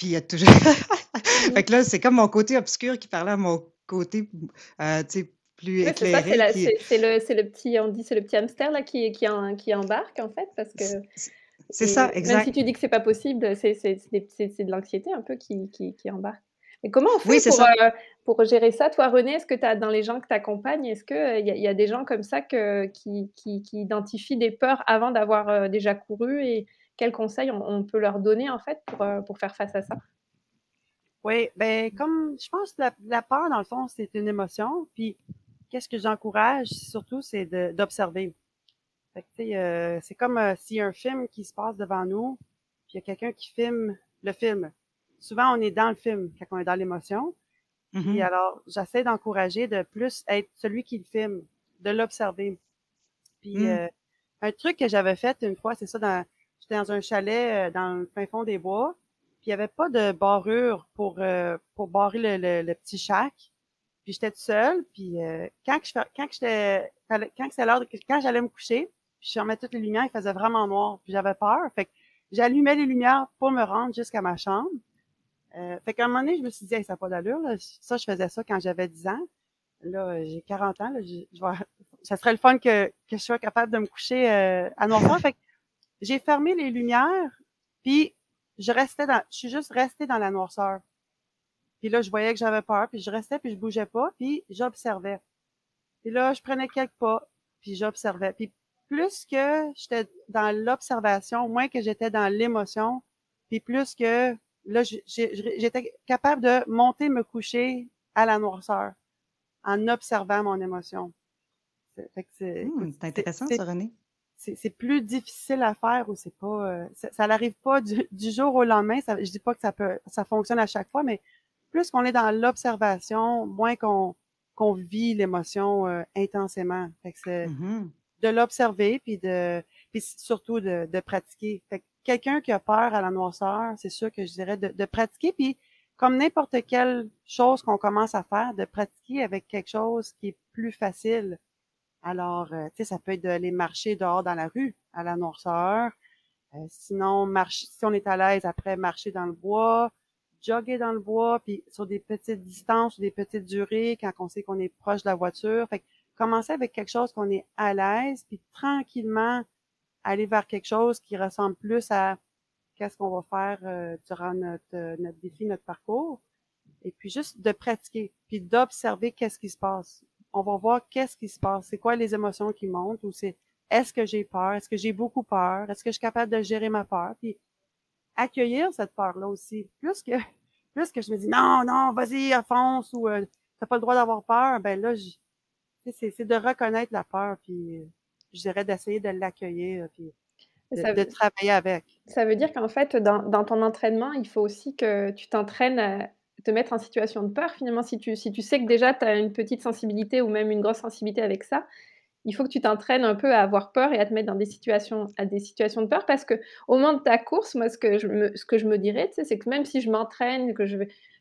Puis il y a toujours. fait que là, c'est comme mon côté obscur qui parlait à mon côté, euh, tu sais, plus éclairé. C'est le, le, petit, on dit, c'est le petit hamster là qui, qui, en, qui embarque en fait, parce que. C'est ça, exact. Même si tu dis que c'est pas possible, c'est de l'anxiété un peu qui, qui, qui, embarque. Mais comment on fait pour, euh, pour, gérer ça? Toi, René, est-ce que tu as dans les gens que tu accompagnes, est-ce qu'il euh, y, y, a des gens comme ça que, qui, qui, qui identifient des peurs avant d'avoir déjà couru et, quels conseils on, peut leur donner en fait pour, euh, pour faire face à ça? Oui, ben comme je pense que la, peur, dans le fond, c'est une émotion. Puis qu'est-ce que j'encourage surtout, c'est d'observer. Euh, c'est comme euh, s'il y a un film qui se passe devant nous, puis il y a quelqu'un qui filme le film. Souvent, on est dans le film quand on est dans l'émotion. Et mm-hmm. alors, j'essaie d'encourager de plus être celui qui le filme, de l'observer. Puis mm. un truc que j'avais fait une fois, c'est ça dans J'étais dans un chalet euh, dans le fin fond des bois. Puis il n'y avait pas de barrure pour, euh, pour barrer le, le, petit chac. Puis j'étais toute seule. Puis euh, quand je quand j'étais quand c'est l'heure quand j'allais me coucher, puis je remettais toutes les lumières, il faisait vraiment noir. Puis j'avais peur. Fait que j'allumais les lumières pour me rendre jusqu'à ma chambre. Euh, fait qu'à un moment donné, je me suis dit, ça n'a pas d'allure. Ça, je faisais ça quand j'avais 10 ans. Là, j'ai 40 ans. Là, je, ça serait le fun que, que je sois capable de me coucher euh, à noirceur. fait que j'ai fermé les lumières, puis je restais dans, je suis juste restée dans la noirceur. Puis là, je voyais que j'avais peur, puis je restais, puis je bougeais pas, puis j'observais. Puis là, je prenais quelques pas, puis j'observais. Puis plus que j'étais dans l'observation, moins que j'étais dans l'émotion, puis plus que là, j'étais capable de monter, me coucher à la noirceur en observant mon émotion. C'est mmh, intéressant, ça, René. C'est plus difficile à faire ou c'est pas, euh, ça n'arrive pas du, jour au lendemain. Ça, je dis pas que ça peut, ça fonctionne à chaque fois, mais plus qu'on est dans l'observation, moins qu'on qu'on vit l'émotion euh, intensément. Fait que c'est mmh de l'observer puis de puis surtout de, de pratiquer. Fait quelqu'un qui a peur à la noirceur, c'est sûr que je dirais de, de pratiquer puis comme n'importe quelle chose qu'on commence à faire, de pratiquer avec quelque chose qui est plus facile. Alors, euh, tu sais, ça peut être d'aller marcher dehors dans la rue à la noirceur. Euh, sinon, marcher, si on est à l'aise, après marcher dans le bois, jogger dans le bois, puis sur des petites distances, des petites durées, quand on sait qu'on est proche de la voiture. Fait que commencer avec quelque chose qu'on est à l'aise, puis tranquillement aller vers quelque chose qui ressemble plus à qu'est-ce qu'on va faire euh, durant notre, euh, notre défi, notre parcours. Et puis juste de pratiquer, puis d'observer qu'est-ce qui se passe. On va voir qu'est-ce qui se passe, c'est quoi les émotions qui montent, ou c'est est-ce que j'ai peur, est-ce que j'ai beaucoup peur, est-ce que je suis capable de gérer ma peur, puis accueillir cette peur-là aussi. Plus que, plus que je me dis non, non, vas-y, fonce ou euh, t'as pas le droit d'avoir peur, ben là, c'est de reconnaître la peur, puis euh, je dirais d'essayer de l'accueillir, puis de, travailler avec. Ça veut dire qu'en fait, dans, dans, ton entraînement, il faut aussi que tu t'entraînes à te mettre en situation de peur. Finalement, si tu, si tu sais que déjà tu as une petite sensibilité ou même une grosse sensibilité avec ça, il faut que tu t'entraînes un peu à avoir peur et à te mettre dans des situations, à des situations de peur parce que au moment de ta course, moi, ce que je me, ce que je me dirais, c'est que même si je m'entraîne, que je,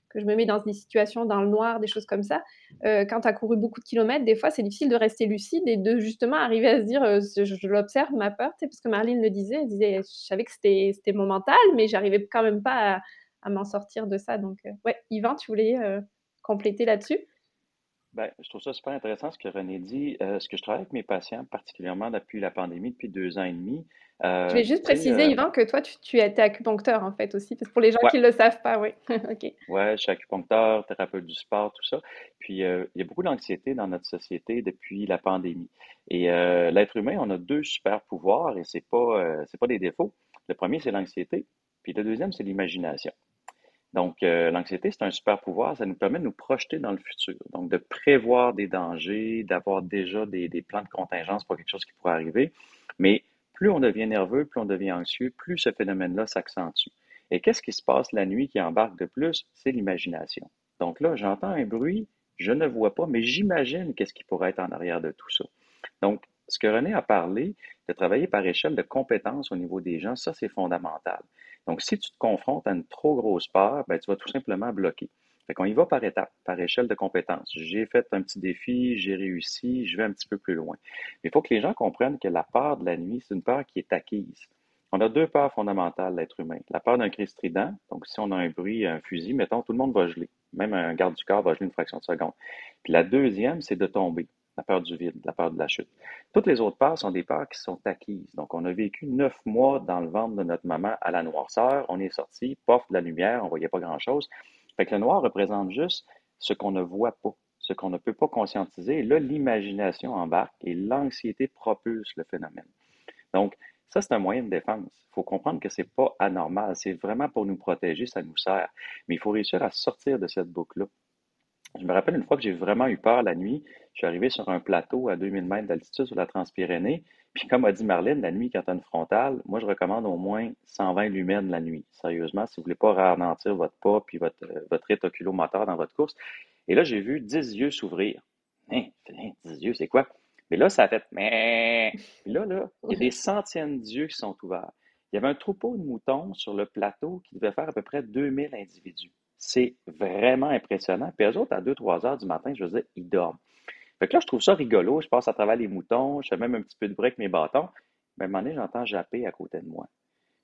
que je me mets dans des situations dans le noir, des choses comme ça, euh, quand tu as couru beaucoup de kilomètres, des fois, c'est difficile de rester lucide et de justement arriver à se dire, euh, je, l'observe, ma peur, parce que Marlene le disait, elle disait, je savais que c'était mon mental, mais j'arrivais quand même pas à, à m'en sortir de ça. Donc, euh, ouais, Yvan, tu voulais compléter là-dessus? Ben, je trouve ça super intéressant ce que René dit. Euh, ce que je travaille avec mes patients, particulièrement depuis la pandémie, depuis deux ans et demi. Euh, je vais juste préciser, euh, Yvan, que toi, tu, tu été acupuncteur, en fait, aussi, parce pour les gens qui ne le savent pas, oui. OK. Oui, je suis acupuncteur, thérapeute du sport, tout ça. Puis, il y a beaucoup d'anxiété dans notre société depuis la pandémie. Et l'être humain, on a deux super pouvoirs et ce n'est pas, pas des défauts. Le premier, c'est l'anxiété. Puis le deuxième, c'est l'imagination. Donc, euh, l'anxiété, c'est un super pouvoir. Ça nous permet de nous projeter dans le futur. Donc, de prévoir des dangers, d'avoir déjà des, plans de contingence pour quelque chose qui pourrait arriver. Mais plus on devient nerveux, plus on devient anxieux, plus ce phénomène-là s'accentue. Et qu'est-ce qui se passe la nuit qui embarque de plus? C'est l'imagination. Donc là, j'entends un bruit, je ne vois pas, mais j'imagine qu'est-ce qui pourrait être en arrière de tout ça. Donc, ce que René a parlé, de travailler par échelle de compétences au niveau des gens, ça, c'est fondamental. Donc, si tu te confrontes à une trop grosse peur, ben, tu vas tout simplement bloquer. Fait qu'on y va par étapes, par échelle de compétences. J'ai fait un petit défi, j'ai réussi, je vais un petit peu plus loin. Mais il faut que les gens comprennent que la peur de la nuit, c'est une peur qui est acquise. On a deux peurs fondamentales, l'être humain. La peur d'un cri strident, donc si on a un bruit, un fusil, mettons, tout le monde va geler. Même un garde du corps va geler une fraction de seconde. Puis la deuxième, c'est de tomber la peur du vide, la peur de la chute. Toutes les autres peurs sont des peurs qui sont acquises. Donc, on a vécu neuf mois dans le ventre de notre maman à la noirceur. On est sorti, pof, de la lumière, on ne voyait pas grand-chose. Fait que le noir représente juste ce qu'on ne voit pas, ce qu'on ne peut pas conscientiser. Là, l'imagination embarque et l'anxiété propulse le phénomène. Donc, ça, c'est un moyen de défense. Il faut comprendre que ce n'est pas anormal. C'est vraiment pour nous protéger, ça nous sert. Mais il faut réussir à sortir de cette boucle-là. Je me rappelle une fois que j'ai vraiment eu peur la nuit. Je suis arrivé sur un plateau à 2000 mètres d'altitude sur la Transpyrénée. Puis comme a dit Marlène, la nuit, quand tu as une frontale, moi, je recommande au moins 120 lumens la nuit. Sérieusement, si vous voulez pas ralentir votre pas puis votre, euh, votre rythme oculomoteur dans votre course. Et là, j'ai vu 10 yeux s'ouvrir. Hein, 10 yeux, c'est quoi? Mais là, ça a fait mais. Puis là, là, il y a des centaines d'yeux qui sont ouverts. Il y avait un troupeau de moutons sur le plateau qui devait faire à peu près 2000 individus. C'est vraiment impressionnant. Puis eux autres, à 2-3 heures du matin, je veux dire, ils dorment. Fait que là, je trouve ça rigolo. Je passe à travers les moutons, je fais même un petit peu de bruit avec mes bâtons. Mais à un moment donné, j'entends japper à côté de moi.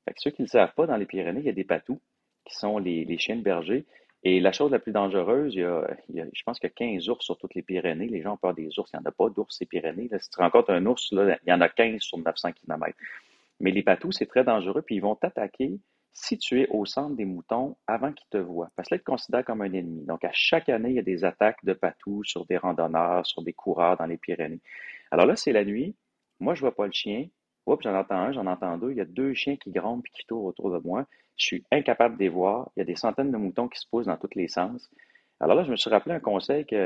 Fait que ceux qui ne le savent pas, dans les Pyrénées, il y a des patous. qui sont les, chiens de berger. Et la chose la plus dangereuse, il y a, je pense qu'il y a 15 ours sur toutes les Pyrénées. Les gens ont peur des ours. Il n'y en a pas d'ours ces Pyrénées. si tu rencontres un ours, là, il y en a 15 sur 900 km. Mais les patous, c'est très dangereux, puis ils vont t'attaquer si au centre des moutons avant qu'ils te voient. Parce que là, ils te considèrent comme un ennemi. Donc, à chaque année, il y a des attaques de patous sur des randonneurs, sur des coureurs dans les Pyrénées. Alors là, c'est la nuit. Moi, je vois pas le chien. Oups, j'en entends un, j'en entends deux. Il y a deux chiens qui grondent et qui tournent autour de moi. Je suis incapable de les voir. Il y a des centaines de moutons qui se posent dans tous les sens. Alors là, je me suis rappelé un conseil qu'un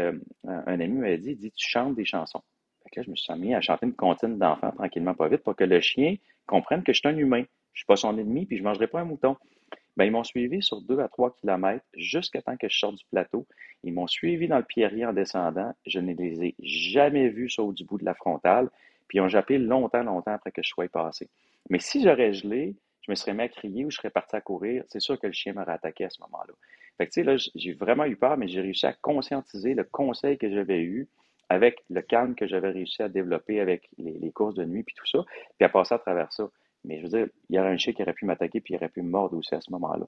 euh, ami m'avait dit, dit, tu chantes des chansons. Fait là, je me suis mis à chanter une comptine d'enfants tranquillement, pas vite, pour que le chien comprenne que je suis un humain. Je suis pas son ennemi, puis je mangerai pas un mouton. Ben, ils m'ont suivi sur deux à trois kilomètres jusqu'à temps que je sorte du plateau. Ils m'ont suivi dans le pierrier en descendant. Je ne les ai jamais vus sur du bout de la frontale. Puis ils ont jappé longtemps, longtemps après que je sois passé. Mais si j'aurais gelé, je me serais mis à crier ou je serais parti à courir, c'est sûr que le chien m'aurait attaqué à ce moment-là. Fait que, tu sais, là, j'ai vraiment eu peur, mais j'ai réussi à conscientiser le conseil que j'avais eu avec le calme que j'avais réussi à développer avec les, courses de nuit puis tout ça, puis à passer à travers ça. Mais je veux dire, il y aurait un chien qui aurait pu m'attaquer puis il aurait pu me mordre aussi à ce moment-là.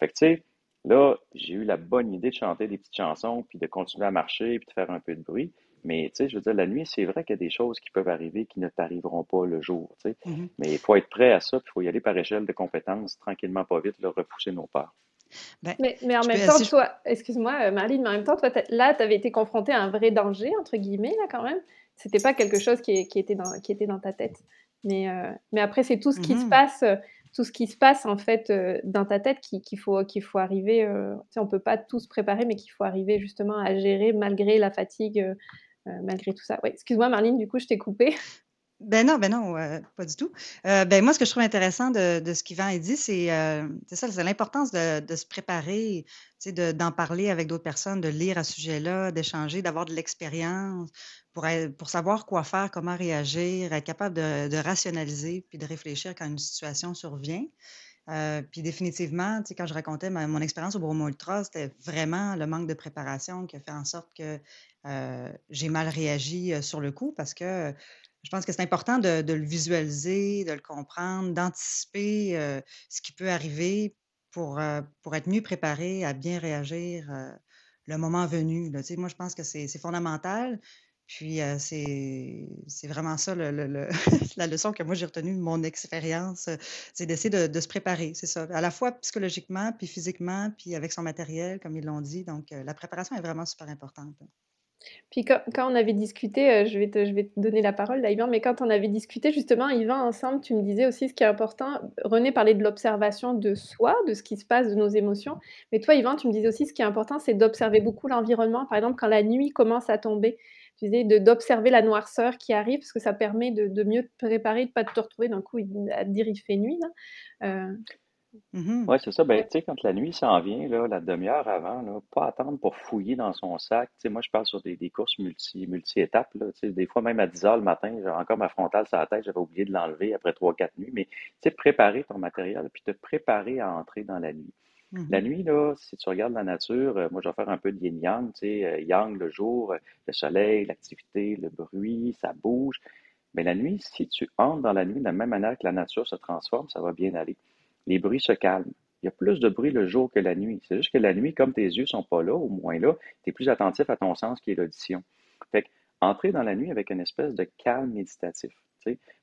Fait que, tu sais, là, j'ai eu la bonne idée de chanter des petites chansons puis de continuer à marcher puis de faire un peu de bruit. Mais tu sais, je veux dire, la nuit, c'est vrai qu'il y a des choses qui peuvent arriver qui ne t'arriveront pas le jour. Tu sais. Mm-hmm. Mais il faut être prêt à ça, puis il faut y aller par échelle de compétences, tranquillement, pas vite, le repousser nos peurs. Ben, mais, mais, en même temps, toi, excuse-moi, euh, Marlene, mais en même temps, toi, là, tu avais été confronté à un vrai danger, entre guillemets, là, quand même. C'était pas quelque chose qui, qui, était, dans, qui était dans ta tête. Mais, euh, mais après, c'est tout ce qui se mm-hmm. passe, euh, tout ce qui se passe, en fait, dans ta tête qu'il faut, qu'il faut arriver. sais, on peut pas tout se préparer, mais qu'il faut arriver justement à gérer malgré la fatigue, euh, malgré tout ça. Oui, excuse-moi, Marlene, du coup, je t'ai coupé. Ben non, ben non, euh, pas du tout. Euh, ben moi, ce que je trouve intéressant de, ce qu'Yvan a dit, c'est ça, c'est l'importance de, se préparer, d'en parler avec d'autres personnes, de lire à ce sujet-là, d'échanger, d'avoir de l'expérience pour, pour savoir quoi faire, comment réagir, être capable de, rationaliser puis de réfléchir quand une situation survient. puis définitivement, quand je racontais mon expérience au Bromo Ultra, c'était vraiment le manque de préparation qui a fait en sorte que euh, j'ai mal réagi euh, sur le coup parce que je pense que c'est important de, le visualiser, de le comprendre, d'anticiper euh, ce qui peut arriver pour, pour être mieux préparé à bien réagir le moment venu. Moi, je pense que c'est fondamental. Puis c'est vraiment ça la leçon que moi j'ai retenue de mon expérience, c'est d'essayer de, de, se préparer, c'est ça, à la fois psychologiquement, puis physiquement, puis avec son matériel, comme ils l'ont dit. Donc la préparation est vraiment super importante. Puis quand, on avait discuté, euh, je, vais te, je vais donner la parole là, Yvan, mais quand on avait discuté justement, Yvan, ensemble, tu me disais aussi ce qui est important. René parlait de l'observation de soi, de ce qui se passe, de nos émotions. Mais toi, Yvan, tu me disais aussi ce qui est important, c'est d'observer beaucoup l'environnement. Par exemple, quand la nuit commence à tomber, tu disais d'observer la noirceur qui arrive, parce que ça permet de, mieux te préparer, de ne pas te retrouver d'un coup à dire il fait nuit. Euh, Mmh oui, c'est ça. Ben, tu sais, quand la nuit s'en vient, là, la demi-heure avant, là, pas attendre pour fouiller dans son sac. Tu sais, moi, je parle sur des, des courses multi, multi-étapes. Là, tu sais, des fois, même à 10 heures le matin, j'ai encore ma frontale sur la tête, j'avais oublié de l'enlever après 3-4 nuits. Mais tu sais, préparer ton matériel, puis te préparer à entrer dans la nuit. Mmh la nuit, là, si tu regardes la nature, euh, moi, je vais faire un peu de yin-yang. Tu sais, euh, yang, le jour, euh, le soleil, l'activité, le bruit, ça bouge. Mais la nuit, si tu entres dans la nuit de la même manière que la nature se transforme, ça va bien aller les bruits se calment. Il y a plus de bruit le jour que la nuit. C'est juste que la nuit, comme tes yeux sont pas là, au moins là, tu es plus attentif à ton sens qui est l'audition. Fait que, entrer dans la nuit avec une espèce de calme méditatif.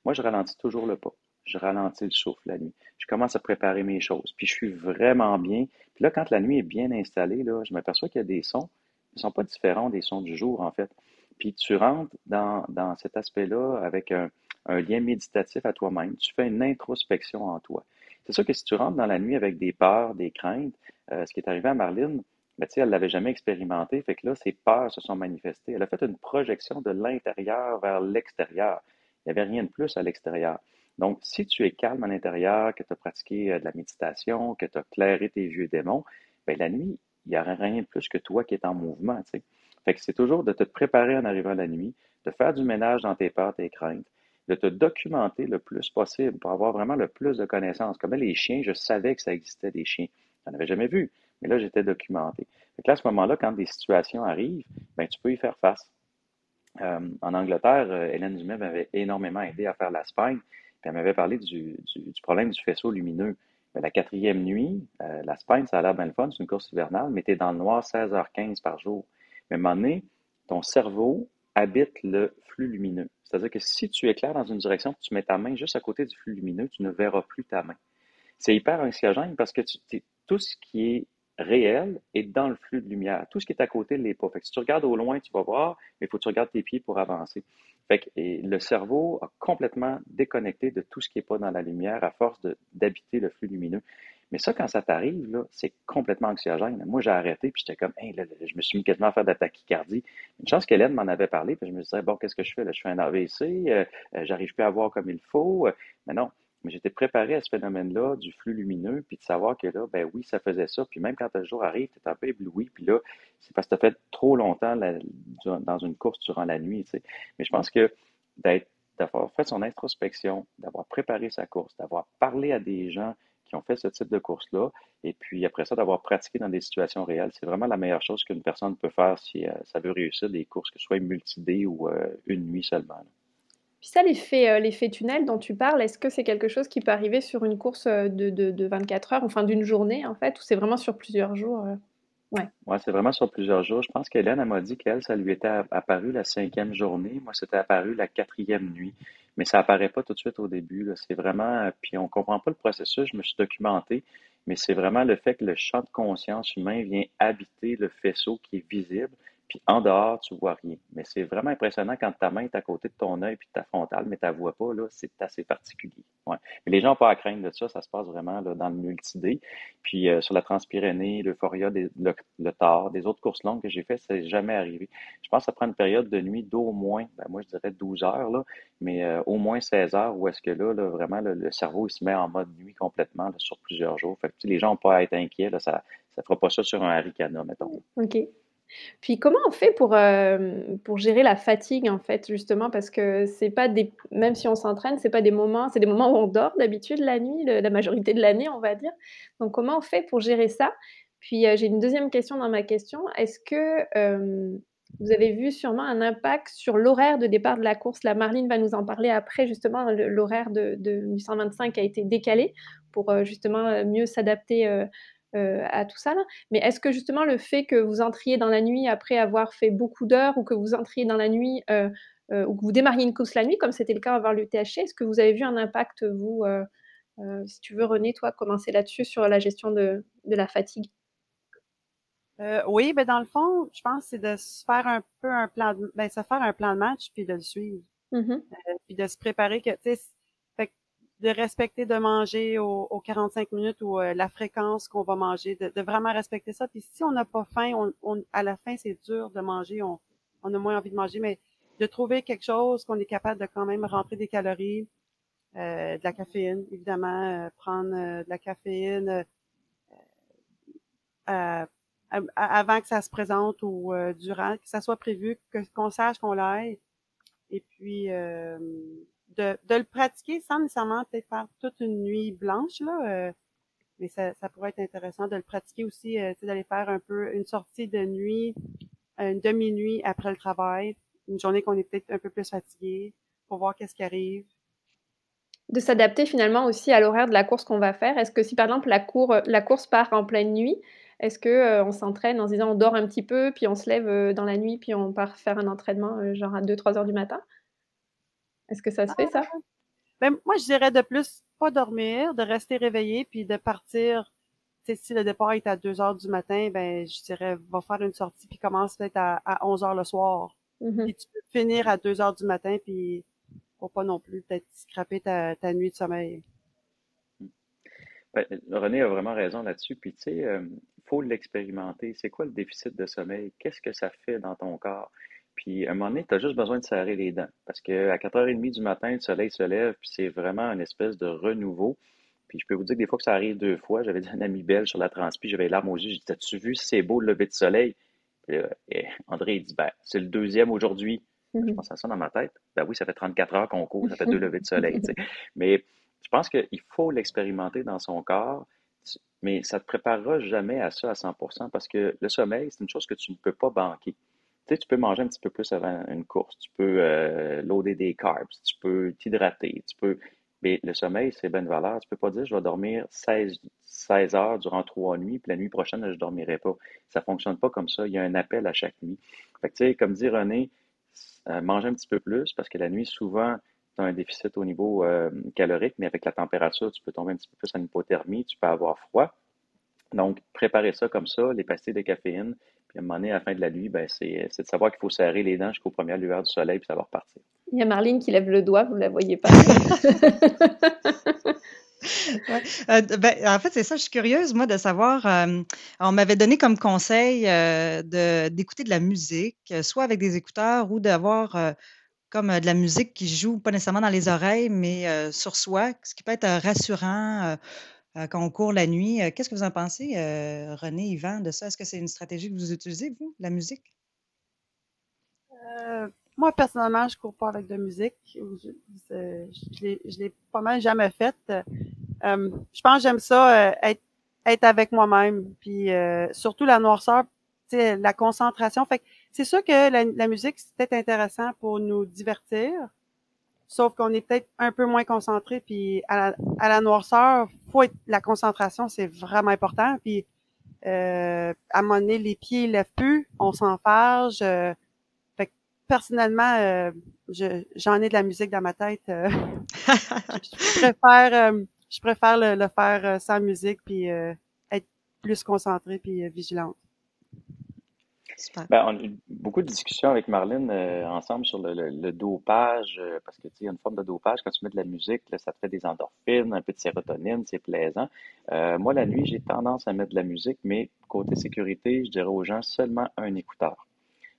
Moi, je ralentis toujours le pas. Je ralentis le souffle la nuit. Je commence à préparer mes choses. Puis je suis vraiment bien. Puis là, quand la nuit est bien installée, là, je m'aperçois qu'il y a des sons qui ne sont pas différents des sons du jour, en fait. Puis tu rentres dans, cet aspect-là avec un lien méditatif à toi-même. Tu fais une introspection en toi. C'est sûr que si tu rentres dans la nuit avec des peurs, des craintes, euh, ce qui est arrivé à Marlene, ben, elle ne l'avait jamais expérimenté, fait que là, ses peurs se sont manifestées. Elle a fait une projection de l'intérieur vers l'extérieur. Il n'y avait rien de plus à l'extérieur. Donc, si tu es calme à l'intérieur, que tu as pratiqué euh, de la méditation, que tu as clairé tes vieux démons, ben, la nuit, il n'y a rien de plus que toi qui est en mouvement. Fait que c'est toujours de te préparer en arrivant la nuit, de faire du ménage dans tes peurs, tes craintes, de te documenter le plus possible pour avoir vraiment le plus de connaissances. Comme les chiens, je savais que ça existait des chiens. Je n'en avais jamais vu, mais là, j'étais documenté. Donc là, à ce moment-là, quand des situations arrivent, ben, tu peux y faire face. Euh, en Angleterre, euh, Hélène Dumais m'avait énormément aidé à faire la spine, puis elle m'avait parlé du, problème du faisceau lumineux. Ben, la quatrième nuit, euh, la Spain, ça a l'air bien le fun, c'est une course hivernale, mais tu es dans le noir 16h15 par jour. Mais à un moment donné, ton cerveau habite le flux lumineux. C'est-à-dire que si tu éclaires dans une direction, tu mets ta main juste à côté du flux lumineux, tu ne verras plus ta main. C'est hyper anxiogène parce que tout ce qui est réel est dans le flux de lumière. Tout ce qui est à côté ne l'est pas. Fait si tu regardes au loin, tu vas voir, mais il faut que tu regardes tes pieds pour avancer. Fait le cerveau a complètement déconnecté de tout ce qui n'est pas dans la lumière à force d'habiter le flux lumineux. Mais ça, quand ça t'arrive, c'est complètement anxiogène. Moi, j'ai arrêté, puis j'étais comme, je me suis mis quasiment à faire de la tachycardie. Une chance qu'Hélène m'en avait parlé, puis je me disais, bon, qu'est-ce que je fais? Là? Je fais un AVC, euh, euh, j'arrive plus à voir comme il faut. Mais non, mais j'étais préparé à ce phénomène-là du flux lumineux, puis de savoir que là, ben oui, ça faisait ça. Puis même quand le jour arrive, tu es un peu ébloui, puis là, c'est parce que tu as fait trop longtemps dans une course durant la nuit. Tu sais. Mais je pense que d'être d'avoir fait son introspection, d'avoir préparé sa course, d'avoir parlé à des gens qui ont fait ce type de course-là, et puis après ça, d'avoir pratiqué dans des situations réelles, c'est vraiment la meilleure chose qu'une personne peut faire si euh, ça veut réussir des courses, que ce soit multi ou euh, une nuit seulement. Puis ça, l'effet, euh, l'effet tunnel dont tu parles, est-ce que c'est quelque chose qui peut arriver sur une course euh, de, de, 24 heures, enfin d'une journée en fait, ou c'est vraiment sur plusieurs jours? Euh? Ouais. C'est vraiment sur plusieurs jours. Je pense qu'Hélène, m'a dit qu'elle, ça lui était apparu la cinquième journée. Moi, c'était apparu la quatrième nuit. Mais ça apparaît pas tout de suite au début. C'est vraiment, puis on comprend pas le processus. Je me suis documenté, mais c'est vraiment le fait que le champ de conscience humain vient habiter le faisceau qui est visible. Puis en dehors, tu vois rien. Mais c'est vraiment impressionnant quand ta main est à côté de ton œil puis de ta frontale, mais tu ne vois pas, c'est assez particulier. Mais les gens n'ont pas à craindre de ça, ça se passe vraiment dans le multi Puis euh, sur la Transpyrénée, l'Euphoria, le, le des autres courses longues que j'ai fait, ça n'est jamais arrivé. Je pense que ça prend une période de nuit d'au moins, ben, moi je dirais 12 heures, mais euh, au moins 16 heures où est-ce que là, vraiment, le cerveau se met en mode nuit complètement sur plusieurs jours. Fait que les gens n'ont pas à être inquiets, là, ça ne fera pas ça sur un haricana, mettons. OK. Puis comment on fait pour, pour gérer la fatigue en fait justement? Parce que c'est pas des même si on s'entraîne, c'est pas des moments c'est des moments où on dort d'habitude la nuit, la majorité de l'année on va dire. Donc comment on fait pour gérer ça? Puis, j'ai une deuxième question dans ma question. Est-ce que, vous avez vu sûrement un impact sur l'horaire de départ de la course? La Marline va nous en parler après justement, l'horaire de de du 125 a été décalé pour, justement, mieux s'adapter, euh, à tout ça là. Mais est-ce que justement le fait que vous entriez dans la nuit après avoir fait beaucoup d'heures ou que vous entriez dans la nuit euh, euh, ou que vous démarriez une course la nuit, comme c'était le cas avant le THC, est-ce que vous avez vu un impact, vous, si tu veux, René, toi, commencer là-dessus sur la gestion de, de la fatigue? oui, ben dans le fond, je pense c'est de se faire un peu un plan de, ben, se faire un plan de match puis de le suivre. Mmh puis de se préparer que, tu sais, de respecter de manger aux, 45 minutes ou euh, la fréquence qu'on va manger, de, vraiment respecter ça. Puis si on n'a pas faim, on, à la fin, c'est dur de manger, on, on, a moins envie de manger, mais de trouver quelque chose qu'on est capable de quand même rentrer des calories, euh, de la caféine, évidemment, euh, prendre de la caféine avant que ça se présente ou durant, que ça soit prévu, qu'on sache qu'on l'aille. Et puis, de, de, le pratiquer sans nécessairement peut-être faire toute une nuit blanche, là. Euh, mais ça, ça, pourrait être intéressant de le pratiquer aussi, euh, d'aller faire un peu une sortie de nuit, une demi-nuit après le travail, une journée qu'on est peut-être un peu plus fatigué, pour voir qu'est-ce qui arrive. De s'adapter finalement aussi à l'horaire de la course qu'on va faire. Est-ce que si par exemple la, cour, la course part en pleine nuit, est-ce que euh, on s'entraîne en disant on dort un petit peu, puis on se lève dans la nuit, puis on part faire un entraînement genre à 2-3 heures du matin? Est-ce que ça se fait, ça? Ah, ben, moi, je dirais de plus pas dormir, de rester réveillé, puis de partir. si le départ est à 2 heures du matin, ben, je dirais, va faire une sortie, puis commence peut-être à, 11 heures le soir. Mm-hmm. Puis tu peux finir à 2 heures du matin, puis faut pas non plus peut-être scraper ta, nuit de sommeil. Ben, René a vraiment raison là-dessus. Puis, tu sais, il euh, faut l'expérimenter. C'est quoi le déficit de sommeil? Qu'est-ce que ça fait dans ton corps? Puis à un moment donné, tu as juste besoin de serrer les dents. Parce qu'à 4h30 du matin, le soleil se lève, puis c'est vraiment une espèce de renouveau. Puis je peux vous dire que des fois que ça arrive deux fois, j'avais dit à un ami belge sur la transpi, j'avais l'arme aux yeux, j'ai dit As-tu vu c'est beau le lever de soleil? Puis, et André il dit ben, c'est le deuxième aujourd'hui. Je mm-hmm. pense à ça dans ma tête. Ben oui, ça fait 34 heures qu'on court, ça fait deux levées de soleil. Mais je pense qu'il faut l'expérimenter dans son corps, mais ça ne te préparera jamais à ça à 100% parce que le sommeil, c'est une chose que tu ne peux pas banquer tu peux manger un petit peu plus avant une course, tu peux euh, loader des carbs, tu peux t'hydrater, tu peux. Mais le sommeil, c'est bonne valeur. Tu peux pas dire, je vais dormir 16, 16 heures durant trois nuits, puis la nuit prochaine, je dormirai pas. Ça fonctionne pas comme ça. Il y a un appel à chaque nuit. Fait que, tu sais, comme dit René, euh, manger un petit peu plus, parce que la nuit, souvent, tu as un déficit au niveau euh, calorique, mais avec la température, tu peux tomber un petit peu plus en hypothermie, tu peux avoir froid. Donc, préparer ça comme ça, les pastilles de caféine, puis à un moment donné, à la fin de la nuit, ben, c'est de savoir qu'il faut serrer les dents jusqu'aux premières lueurs du soleil, puis ça va repartir. Il y a Marlene qui lève le doigt, vous ne la voyez pas. Euh, ben, en fait, c'est ça, je suis curieuse, moi, de savoir. Euh, on m'avait donné comme conseil euh, d'écouter de, la musique, soit avec des écouteurs ou d'avoir comme de la musique qui joue pas nécessairement dans les oreilles, mais sur soi, ce qui peut être rassurant quand on court la nuit. Qu'est-ce que vous en pensez, René, Yvan, de ça? Est-ce que c'est une stratégie que vous utilisez, vous, la musique? moi, personnellement, je cours pas avec de musique. Je, je, l'ai pas mal jamais faite. Euh, je pense que j'aime ça, euh, être, être avec moi-même. Puis euh, surtout la noirceur, la concentration. Fait c'est sûr que la, musique, c'est peut-être intéressant pour nous divertir. Sauf qu'on est peut-être un peu moins concentré. Puis à la, à la noirceur, faut être, la concentration, c'est vraiment important. Puis euh, à un moment donné, les pieds ne lèvent plus, on s'enfarge personnellement, euh, j'en ai de la musique dans ma tête. Euh. je préfère, euh, je préfère le, faire sans musique puis être plus concentré puis vigilante. Ben, on a eu beaucoup de discussions avec Marlene ensemble sur le, dopage, parce que tu y a une forme de dopage. Quand tu mets de la musique, ça te fait des endorphines, un peu de sérotonine, c'est plaisant. moi, la nuit, j'ai tendance à mettre de la musique, mais côté sécurité, je dirais aux gens seulement un écouteur.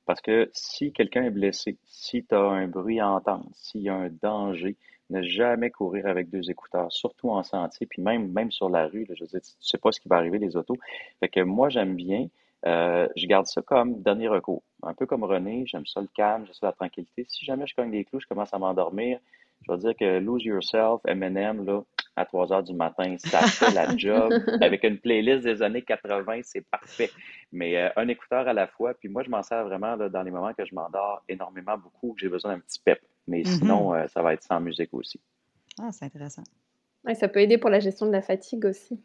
Parce que si quelqu'un est blessé, si tu as un bruit à entendre, s'il y a un danger, ne jamais courir avec deux écouteurs, surtout en sentier, puis même, même sur la rue. je veux dire, tu sais pas ce qui va arriver les autos. Fait que moi, j'aime bien, euh, je garde ça comme dernier recours. Un peu comme René, j'aime ça le calme, j'aime ça la tranquillité. Si jamais je cogne des clous, je commence à m'endormir, je vais dire que Lose Yourself, Eminem, là, à 3 heures du matin, ça fait la job. Avec une playlist des années 80, c'est parfait. Mais euh, un écouteur à la fois, puis moi, je m'en sers vraiment dans les moments que je m'endors énormément beaucoup, que j'ai besoin d'un petit pep. Mais mm-hmm. sinon, euh, ça va être sans musique aussi. Ah, c'est intéressant. Ouais, ça peut aider pour la gestion de la fatigue aussi.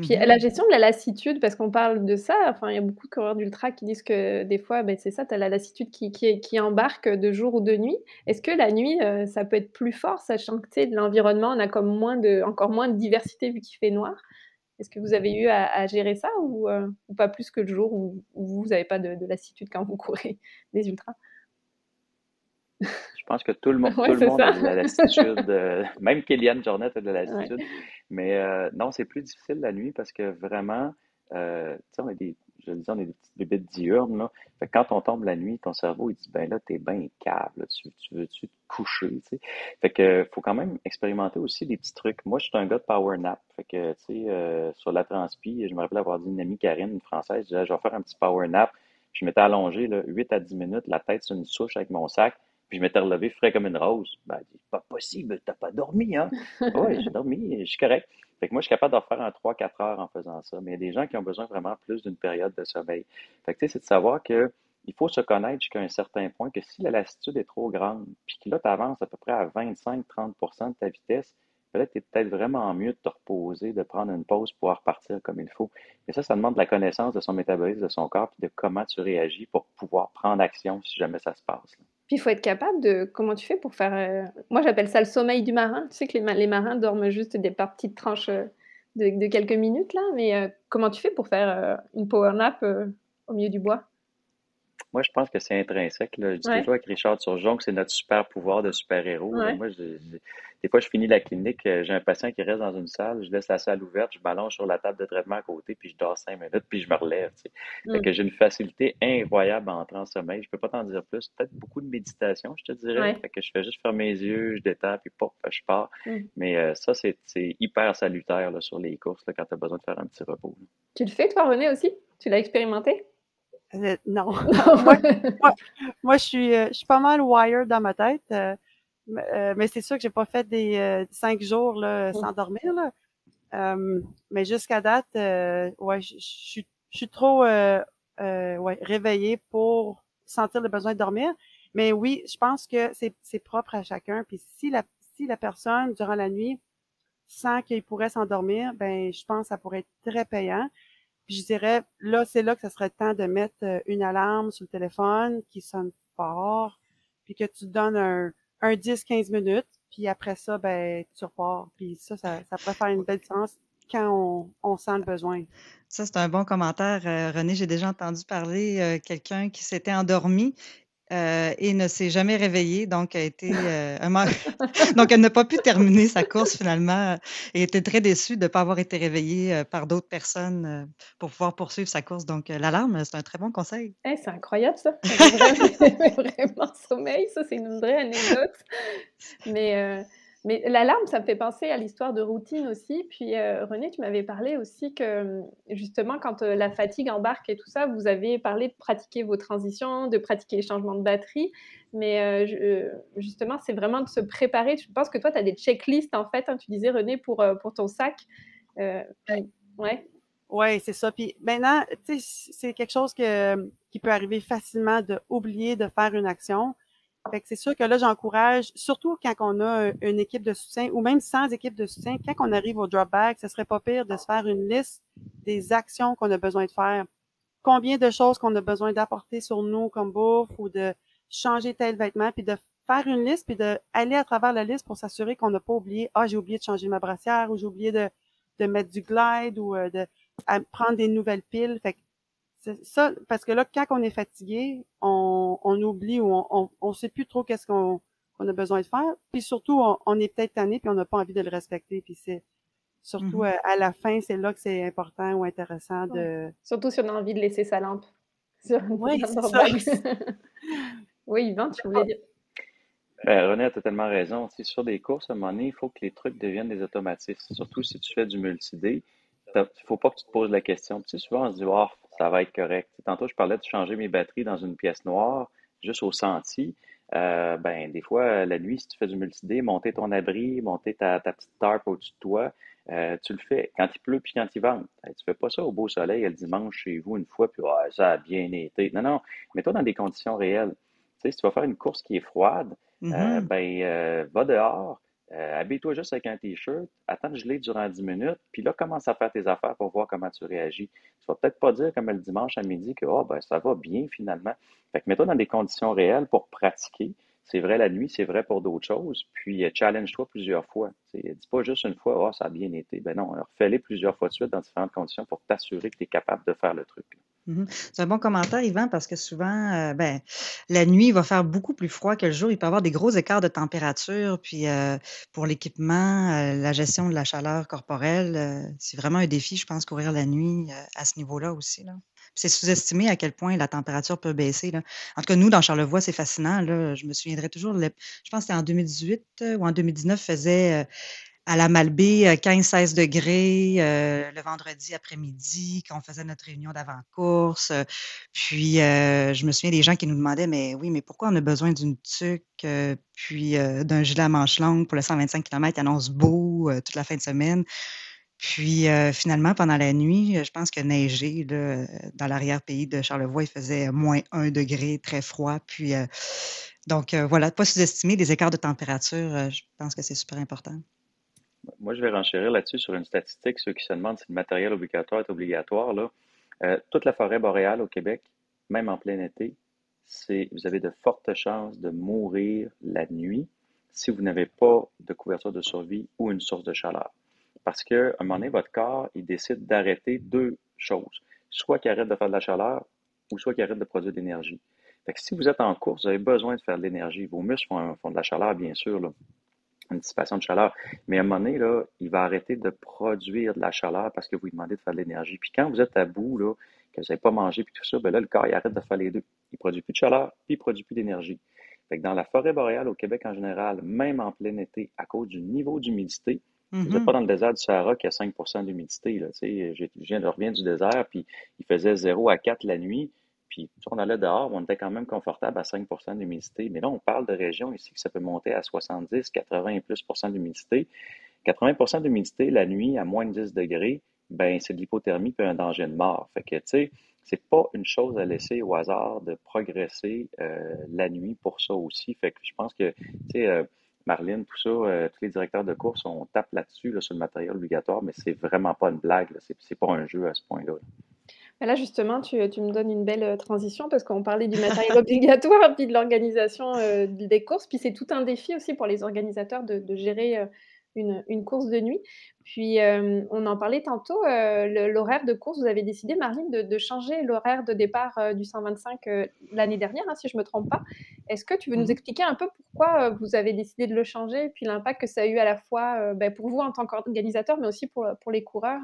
Puis la mmh gestion de la lassitude, parce qu'on parle de ça, enfin, il y a beaucoup de coureurs d'ultra qui disent que des fois, ben, c'est ça, tu as la lassitude qui, qui, embarque de jour ou de nuit. Est-ce que la nuit, euh, ça peut être plus fort, sachant que de l'environnement, on a comme moins de, encore moins de diversité vu qu'il fait noir? Est-ce que vous avez eu à, gérer ça euh, ou, pas plus que le jour où, vous n'avez pas de, lassitude quand vous courez des ultras? Pense que tout le monde, tout le monde a de la lassitude. Euh, même Kéliane Jornet a de la lassitude. Mais euh, non, c'est plus difficile la nuit parce que vraiment, euh, tu sais, on est des, je le disais, on est des petites bébites diurnes. Là. Fait que quand on tombe la nuit, ton cerveau, il dit, ben là, t'es bien câble, tu, tu veux-tu te coucher, tu sais? Fait que faut quand même expérimenter aussi des petits trucs. Moi, je suis un gars de power nap. Fait que, tu sais, euh, sur la transpi, je me rappelle avoir dit une amie Karine, une française, je disais, je vais faire un petit power nap. Je m'étais allongé, là, 8 à 10 minutes, la tête sur une souche avec mon sac. Puis je m'étais relevé frais comme une rose. Ben, dit, pas possible, t'as pas dormi, hein? oui, j'ai dormi, je suis correct. Fait que moi, je suis capable de faire un 3-4 heures en faisant ça. Mais il y a des gens qui ont besoin vraiment plus d'une période de sommeil. Fait que, tu sais, c'est de savoir que il faut se connaître jusqu'à un certain point que si la lassitude est trop grande, puis que là, tu avances à peu près à 25-30% de ta vitesse, peut-être tu es peut-être vraiment mieux de te reposer, de prendre une pause pour repartir comme il faut. Mais ça, ça demande de la connaissance de son métabolisme, de son corps, puis de comment tu réagis pour pouvoir prendre action si jamais ça se passe. Puis il faut être capable de. Comment tu fais pour faire. Euh, moi, j'appelle ça le sommeil du marin. Tu sais que les, marins dorment juste des petites tranches euh, de, quelques minutes, là. Mais euh, comment tu fais pour faire une power nap au milieu du bois? Moi, je pense que c'est intrinsèque. Là. Je dis toujours avec Richard Turgeon que c'est notre super pouvoir de super-héros. Moi, des fois, je finis la clinique, euh, j'ai un patient qui reste dans une salle, je laisse la salle ouverte, je m'allonge sur la table de traitement à côté, puis je dors cinq minutes, puis je me relève. Mm. que j'ai une facilité incroyable à entrer en sommeil. Je peux pas t'en dire plus. Peut-être beaucoup de méditation, je te dirais. Fait que je fais juste fermer mes yeux, je détends, puis pop, je pars. Mm. Mais euh, ça, c'est hyper salutaire là, sur les courses là, quand tu as besoin de faire un petit repos. Tu le fais, toi, René, aussi? Tu l'as expérimenté? Euh, non. moi, je, suis, je suis pas mal wired dans ma tête. Euh, mais c'est sûr que j'ai pas fait des euh, cinq jours là, mmh. sans dormir. Là. Euh, mais jusqu'à date, ouais, je suis trop ouais, réveillée pour sentir le besoin de dormir. Mais oui, je pense que c'est propre à chacun. Puis si la si la personne, durant la nuit, sent qu'il pourrait s'endormir, ben je pense que ça pourrait être très payant. Puis je dirais, là, c'est là que ça serait le temps de mettre euh, une alarme sur le téléphone qui sonne fort, puis que tu donnes un, un 10-15 minutes, puis après ça, ben, tu repars. Puis ça, ça, ça pourrait faire une belle différence quand on, on sent le besoin. Ça, c'est un bon commentaire, euh, René. J'ai déjà entendu parler euh, quelqu'un qui s'était endormi euh, et ne s'est jamais réveillée, donc a été euh, un donc elle n'a pas pu terminer sa course finalement et était très déçue de ne pas avoir été réveillée euh, par d'autres personnes pour pouvoir poursuivre sa course. Donc l'alarme, c'est un très bon conseil. Eh, c'est incroyable ça. Vraiment, vraiment sommeil, ça c'est une vraie anecdote. Mais mais l'alarme, ça me fait penser à l'histoire de routine aussi. Puis euh, René, tu m'avais parlé aussi que justement, quand euh, la fatigue embarque et tout ça, vous avez parlé de pratiquer vos transitions, de pratiquer les changements de batterie. Mais euh, justement, c'est vraiment de se préparer. Je pense que toi, tu as des checklists en fait. Hein, tu disais, René, pour, pour ton sac. ouais. Oui, c'est ça. Puis maintenant, c'est quelque chose que, qui peut arriver facilement d'oublier de faire une action. Fait que c'est sûr que là, j'encourage, surtout quand on a une équipe de soutien ou même sans équipe de soutien, quand on arrive au drop bag, ce serait pas pire de se faire une liste des actions qu'on a besoin de faire. Combien de choses qu'on a besoin d'apporter sur nous comme bouffe ou de changer tel vêtement, puis de faire une liste, puis d'aller à travers la liste pour s'assurer qu'on n'a pas oublié, ah, j'ai oublié de changer ma brassière ou j'ai oublié de, de mettre du glide ou euh, de prendre des nouvelles piles. Fait que ça, parce que là, quand on est fatigué, on, on oublie ou on, on, sait plus trop qu'est-ce qu'on a besoin de faire. Puis surtout, on, est peut-être tanné puis on n'a pas envie de le respecter. Puis c'est surtout mm-hmm. à, la fin, c'est là que c'est important ou intéressant de. Surtout si on a envie de laisser sa lampe. Oui, c'est ça. oui, Yvan, tu voulais dire? Euh, René a totalement raison. sur des courses, à un moment donné, il faut que les trucs deviennent des automatismes. Surtout si tu fais du multi-day. Il ne faut pas que tu te poses la question. Tu sais, souvent, on se dit, oh, ça va être correct. tantôt, je parlais de changer mes batteries dans une pièce noire, juste au senti. Euh, ben, des fois, la nuit, si tu fais du multidé, monter ton abri, monter ta, petite tarp au-dessus de toi, euh, tu le fais quand il pleut puis quand il vente. Tu tu fais pas ça au beau soleil le dimanche chez vous une fois, puis ça a bien été. Non, non, mets-toi dans des conditions réelles. Tu sais, si tu vas faire une course qui est froide, euh, ben, va dehors, euh, habille-toi juste avec un t-shirt, attends de geler durant 10 minutes, puis là, commence à faire tes affaires pour voir comment tu réagis. Tu vas peut-être pas dire comme le dimanche à midi que oh, ben, ça va bien finalement. Fait que mets-toi dans des conditions réelles pour pratiquer. C'est vrai la nuit, c'est vrai pour d'autres choses. Puis euh, challenge-toi plusieurs fois. dis pas juste une fois, oh, ça a bien été. Ben non, refais-les plusieurs fois de suite dans différentes conditions pour t'assurer que tu es capable de faire le truc. Mmh c'est un bon commentaire, Yvan, parce que souvent, euh, ben, la nuit, il va faire beaucoup plus froid que le jour. Il peut y avoir des gros écarts de température. Puis euh, pour l'équipement, euh, la gestion de la chaleur corporelle, c'est vraiment un défi, je pense, courir la nuit à ce niveau-là aussi. Là. C'est sous-estimé à quel point la température peut baisser. En tout cas, nous, dans Charlevoix, c'est fascinant. Là. Je me souviendrai toujours, je pense que c'était en 2018 ou en 2019, faisait à la Malbaie, 15-16 euh, degrés euh, le vendredi après-midi quand on faisait notre réunion d'avant-course. Puis, je me souviens des gens qui nous demandaient, mais oui, mais pourquoi on a besoin d'une tuque, puis d'un gilet à manches longues pour le 125 km, annonce beau toute la fin de semaine. Puis, finalement, pendant la nuit, je pense que neiger dans l'arrière-pays de Charlevoix, il faisait moins 1 degré, très froid. Puis, donc, voilà, pas sous-estimer des écarts de température, je pense que c'est super important. Moi, je vais renchérir là-dessus sur une statistique. Ceux qui se demandent si le matériel obligatoire est obligatoire, euh, toute la forêt boréale au Québec, même en plein été, vous avez de fortes chances de mourir la nuit si vous n'avez pas de couverture de survie ou une source de chaleur. Parce qu'à un moment donné, votre corps, il décide d'arrêter deux choses. Soit qu'il arrête de faire de la chaleur ou soit qu'il arrête de produire de l'énergie. Si vous êtes en course, vous avez besoin de faire de l'énergie. Vos muscles font, de la chaleur, bien sûr, une dissipation de chaleur. Mais à un moment donné, là, il va arrêter de produire de la chaleur parce que vous lui demandez de faire de l'énergie. Puis quand vous êtes à bout, là, que vous n'avez pas mangé, puis tout ça, ben là, le corps, il arrête de faire les deux. Il produit plus de chaleur, puis il produit plus d'énergie. Fait que dans la forêt boréale au Québec en général, même en plein été, à cause du niveau d'humidité, vous n'êtes mm-hmm. pas dans le désert du Sahara qui a 5% d'humidité. Je viens de revenir du désert, puis il faisait 0 à 4 la nuit. Puis on allait dehors, on était quand même confortable à 5% d'humidité. Mais là, on parle de régions ici que ça peut monter à 70, 80 et plus d'humidité. 80% d'humidité la nuit à moins de 10 degrés, ben c'est de l'hypothermie puis un danger de mort. Fait que, tu sais, c'est pas une chose à laisser au hasard de progresser euh, la nuit pour ça aussi. Fait que je pense que, tu sais, euh, Marlène, tout ça, tous les directeurs de course, on tape là-dessus, là, sur le matériel obligatoire, mais c'est vraiment pas une blague. C'est, pas un jeu à ce point-là. Là, justement, tu, tu, me donnes une belle transition parce qu'on parlait du matériel obligatoire puis de l'organisation des courses. Puis c'est tout un défi aussi pour les organisateurs de, de gérer une, course de nuit. Puis, euh, on en parlait tantôt, euh, l'horaire de course, vous avez décidé, Marine, de, changer l'horaire de départ euh, du 125 l'année dernière, hein, si je ne me trompe pas. Est-ce que tu veux nous mmh expliquer un peu pourquoi vous avez décidé de le changer et puis l'impact que ça a eu à la fois ben, pour vous en tant qu'organisateur, mais aussi pour, pour les coureurs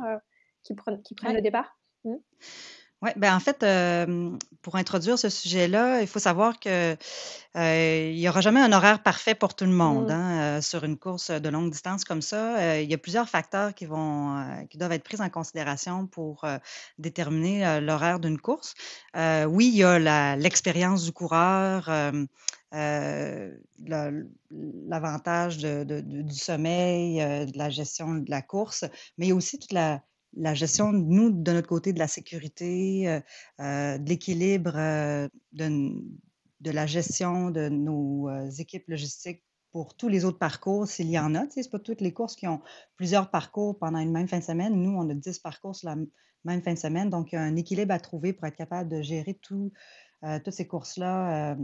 qui, prennent, qui prennent le départ? Mmh oui, ben en fait, pour introduire ce sujet-là, il faut savoir que il n'y aura jamais un horaire parfait pour tout le monde mmh. hein, sur une course de longue distance comme ça. il y a plusieurs facteurs qui vont qui doivent être pris en considération pour déterminer l'horaire d'une course. oui, il y a l'expérience du coureur, l'avantage du sommeil, de la gestion de la course, mais il y a aussi toute la la gestion, nous, de notre côté, de la sécurité, euh, euh, de l'équilibre, euh, de, la gestion de nos équipes logistiques pour tous les autres parcours, s'il y en a. Ce n'est pas toutes les courses qui ont plusieurs parcours pendant une même fin de semaine. Nous, on a 10 parcours sur la même fin de semaine. Donc, il y a un équilibre à trouver pour être capable de gérer tout, toutes ces courses-là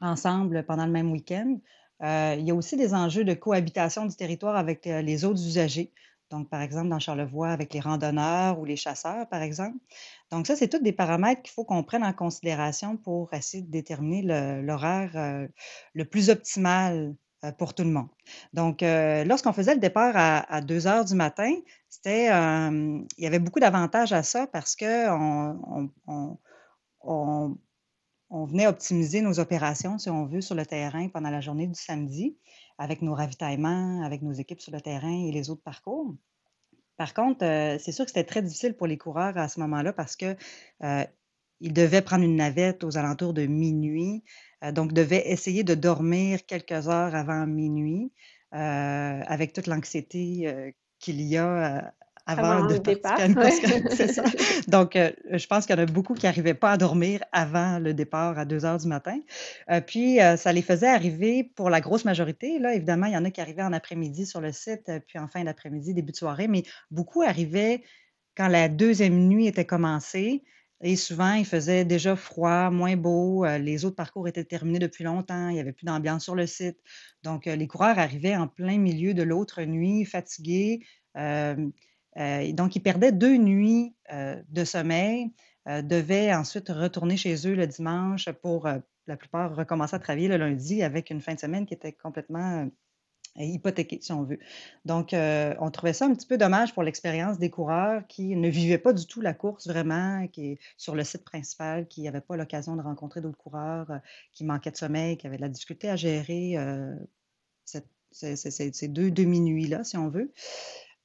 ensemble pendant le même week-end. il y a aussi des enjeux de cohabitation du territoire avec les autres usagers. Donc, par exemple, dans Charlevoix, avec les randonneurs ou les chasseurs, par exemple. Donc, ça, c'est tous des paramètres qu'il faut qu'on prenne en considération pour essayer de déterminer l'horaire euh, le, plus optimal euh, pour tout le monde. Donc, euh, lorsqu'on faisait le départ à, 2 heures du matin, c'était, il y avait beaucoup d'avantages à ça parce qu'on on, on venait optimiser nos opérations, si on veut, sur le terrain pendant la journée du samedi avec nos ravitaillements, avec nos équipes sur le terrain et les autres parcours. Par contre, euh, c'est sûr que c'était très difficile pour les coureurs à ce moment-là parce que euh, devaient prendre une navette aux alentours de minuit, euh, donc devaient essayer de dormir quelques heures avant minuit, avec toute l'anxiété qu'il y a avant, de départ. c'est ça. Donc, euh, je pense qu'il y en a beaucoup qui n'arrivaient pas à dormir avant le départ à 2 heures du matin. Euh, puis, euh, ça les faisait arriver pour la grosse majorité. Là, évidemment, il y en a qui arrivaient en après-midi sur le site, puis en fin d'après-midi, début de soirée, mais beaucoup arrivaient quand la deuxième nuit était commencée. Et souvent, il faisait déjà froid, moins beau. les autres parcours étaient terminés depuis longtemps. Il n'y avait plus d'ambiance sur le site. Donc, les coureurs arrivaient en plein milieu de l'autre nuit, fatigués. Euh, donc, ils perdaient deux nuits euh, de sommeil, euh, devaient ensuite retourner chez eux le dimanche pour, la plupart, recommencer à travailler le lundi avec une fin de semaine qui était complètement hypothéquée, si on veut. Donc, on trouvait ça un petit peu dommage pour l'expérience des coureurs qui ne vivaient pas du tout la course vraiment, qui est sur le site principal, qui n'avaient pas l'occasion de rencontrer d'autres coureurs, qui manquaient de sommeil, qui avaient de la difficulté à gérer ces deux demi-nuits-là, si on veut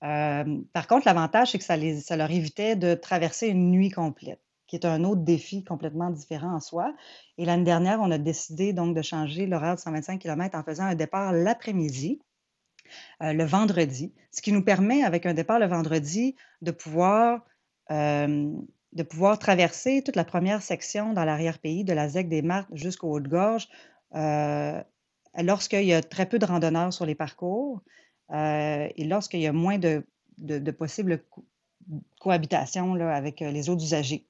par contre, l'avantage, c'est que ça, leur évitait de traverser une nuit complète, qui est un autre défi complètement différent en soi. Et l'année dernière, on a décidé donc de changer l'horaire de 125 km en faisant un départ l'après-midi, le vendredi, ce qui nous permet, avec un départ le vendredi, de pouvoir, de pouvoir traverser toute la première section dans l'arrière-pays, de la ZEC des Martes jusqu'au Haut-de-Gorge, lorsqu'il y a très peu de randonneurs sur les parcours. Euh, et lorsqu'il y a moins de, possibles cohabitation là, avec euh, les autres usagers.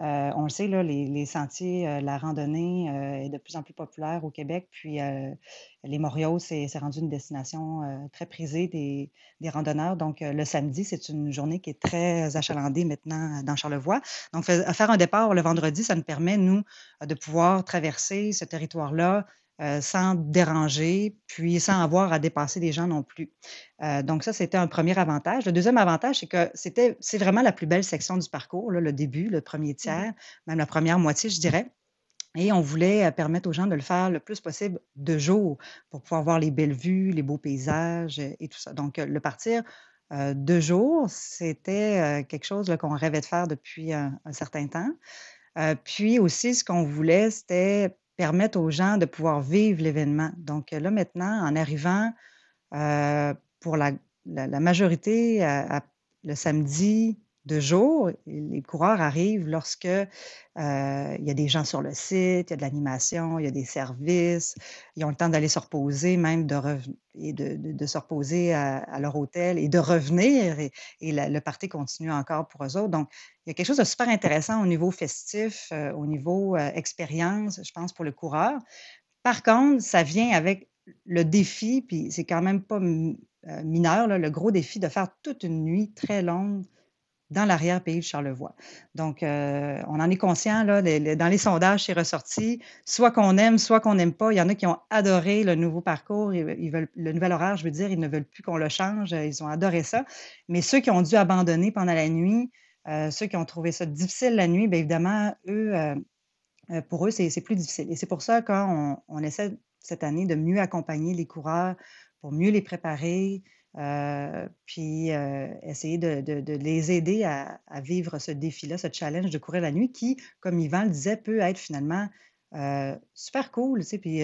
Euh, on le sait, les, sentiers, la randonnée est de plus en plus populaire au Québec. Puis les Morios, c'est rendu une destination très prisée des randonneurs. Donc le samedi, c'est une journée qui est très achalandée maintenant dans Charlevoix. Donc faire un départ le vendredi, ça nous permet, nous, de pouvoir traverser ce territoire-là euh, sans déranger, puis sans avoir à dépasser des gens non plus. Euh, donc ça, c'était un premier avantage. Le deuxième avantage, c'est que c'était, c'est vraiment la plus belle section du parcours, le début, le premier mmh tiers, même la première moitié, je dirais. Et on voulait euh, permettre aux gens de le faire le plus possible de jour pour pouvoir voir les belles vues, les beaux paysages et tout ça. Donc, le partir de jour, c'était quelque chose qu'on rêvait de faire depuis un certain temps. puis aussi, ce qu'on voulait, c'était permettre aux gens de pouvoir vivre l'événement. Donc là, maintenant, en arrivant euh, pour la, majorité le samedi de jour. Les coureurs arrivent lorsque euh, il y a des gens sur le site, il y a de l'animation, il y a des services, ils ont le temps d'aller se reposer, même de, et de, se reposer à, leur hôtel et de revenir. Et, le party continue encore pour eux autres. Donc, il y a quelque chose de super intéressant au niveau festif, euh, au niveau euh, expérience, je pense, pour le coureur. Par contre, ça vient avec le défi, puis c'est quand même pas mineur, le gros défi de faire toute une nuit très longue dans l'arrière-pays de Charlevoix. Donc, euh, on en est conscient, là, dans les sondages, c'est ressorti, soit qu'on aime, soit qu'on n'aime pas. Il y en a qui ont adoré le nouveau parcours, ils, veulent, le nouvel horaire, je veux dire, ils ne veulent plus qu'on le change, ils ont adoré ça. Mais ceux qui ont dû abandonner pendant la nuit, euh, ceux qui ont trouvé ça difficile la nuit, bien évidemment, eux, euh, pour eux, c'est plus difficile. Et c'est pour ça qu'on on essaie cette année de mieux accompagner les coureurs pour mieux les préparer, euh, puis euh, essayer de, les aider à, vivre ce défi-là, ce challenge de courir la nuit qui, comme Yvan le disait, peut être finalement euh, super cool. Tu sais, puis,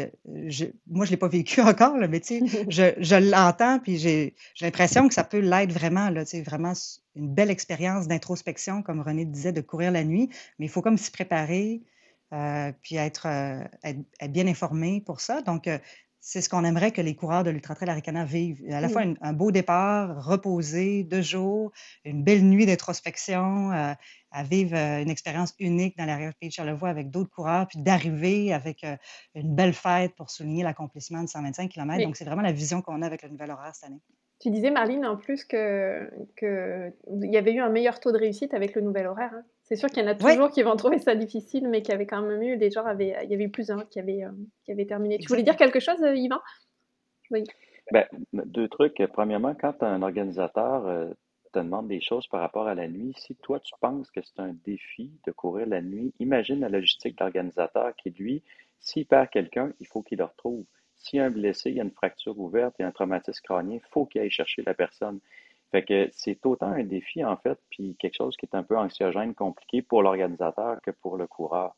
moi, je ne l'ai pas vécu encore, là, mais tu sais, je, l'entends, puis j'ai l'impression que ça peut l'être vraiment, là, tu sais, vraiment une belle expérience d'introspection, comme René disait, de courir la nuit, mais il faut comme s'y préparer. puis être, être, bien informé pour ça. Donc, c'est ce qu'on aimerait que les coureurs de l'Ultra Trail Aricana vivent. À la fois un, beau départ, reposé, deux jours, une belle nuit d'introspection, euh, à vivre euh, une expérience unique dans l'arrière-pays de Charlevoix avec d'autres coureurs, puis d'arriver avec euh, une belle fête pour souligner l'accomplissement de 125 km. Donc, c'est vraiment la vision qu'on a avec le nouvel horaire cette année. Tu disais, Marlene, en plus qu'il que y avait eu un meilleur taux de réussite avec le nouvel horaire. Hein. C'est sûr qu'il y en a toujours qui vont trouver ça difficile, mais qui avait quand même eu, des gens avaient, il y avait eu plus d'un qui avait, euh, qui avait terminé. Tu voulais dire quelque chose, euh, Yvan? Oui. Ben, deux trucs. Premièrement, quand un organisateur euh, te demande des choses par rapport à la nuit, si toi tu penses que c'est un défi de courir la nuit, imagine la logistique de l'organisateur qui, lui, s'il perd quelqu'un, il faut qu'il le retrouve. S'il y a un blessé, il y a une fracture ouverte, a un traumatisme crânien, il faut qu'il aille chercher la personne. Fait que c'est autant un défi, en fait, puis quelque chose qui est un peu anxiogène, compliqué pour l'organisateur que pour le coureur.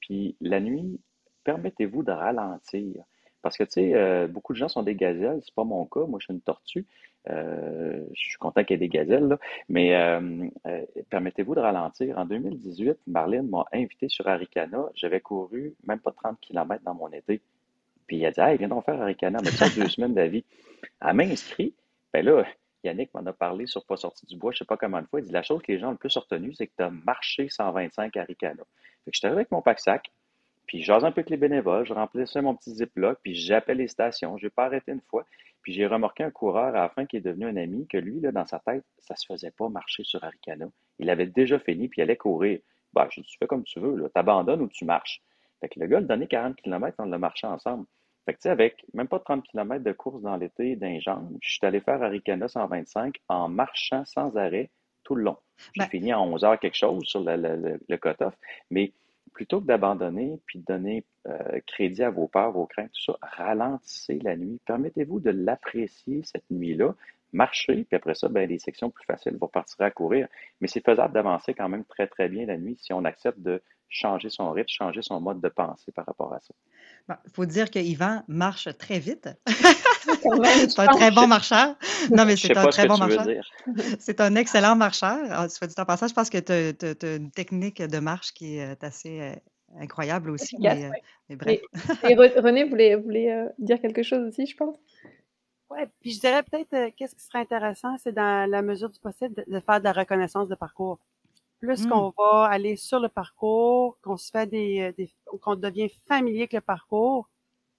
Puis la nuit, permettez-vous de ralentir. Parce que, tu sais, euh, beaucoup de gens sont des gazelles, c'est pas mon cas, moi je suis une tortue. Euh, je suis content qu'il y ait des gazelles, là. mais euh, permettez-vous de ralentir. En 2018, Marlene m'a invité sur Aricana. J'avais couru même pas 30 km dans mon été. Puis il a dit Hey, viens donc faire Aricana, mais ça deux semaines d'avis. Elle m'a inscrit. Ben là, Yannick m'en a parlé sur Pas sorti du bois, je ne sais pas comment de fois. Il dit la chose que les gens ont le plus retenu, c'est que tu as marché 125 à Ricana. Fait que j'étais avec mon pack-sac, puis j'ose un peu avec les bénévoles, je remplissais mon petit ziploc, puis j'appelle les stations. Je n'ai pas arrêté une fois. Puis j'ai remarqué un coureur à la fin qui est devenu un ami, que lui, là, dans sa tête, ça ne se faisait pas marcher sur Aricana. Il avait déjà fini, puis il allait courir. Bah, je dis, tu fais comme tu veux, tu abandonnes ou tu marches. Fait que le gars, il donnait 40 km, on l'a marché ensemble. Fait que, tu sais, avec même pas 30 km de course dans l'été d'un jambes, je suis allé faire Aricana 125 en marchant sans arrêt tout le long. J'ai ben fini à 11 heures quelque chose sur le, le, le cut-off. Mais plutôt que d'abandonner puis de donner euh, crédit à vos peurs, vos craintes, tout ça, ralentissez la nuit. Permettez-vous de l'apprécier cette nuit-là. Marchez, puis après ça, ben, les sections plus faciles, vous partirez à courir. Mais c'est faisable d'avancer quand même très, très bien la nuit si on accepte de changer son rythme, changer son mode de pensée par rapport à ça. Il faut dire que Yvan marche très vite. c'est un très bon marcheur. Non, mais c'est un très bon marcheur. C'est un excellent marcheur. Ah, soit dit en passant, je pense que tu as, une technique de marche qui est assez euh, incroyable aussi. mais, euh, bref. Et, René voulait, voulait euh, dire quelque chose aussi, je pense? Oui, puis je dirais peut-être qu'est-ce qui serait intéressant, c'est dans la mesure du possible de faire de la reconnaissance de parcours plus mmh. qu'on va aller sur le parcours, qu'on se fait des, des qu'on devient familier avec le parcours,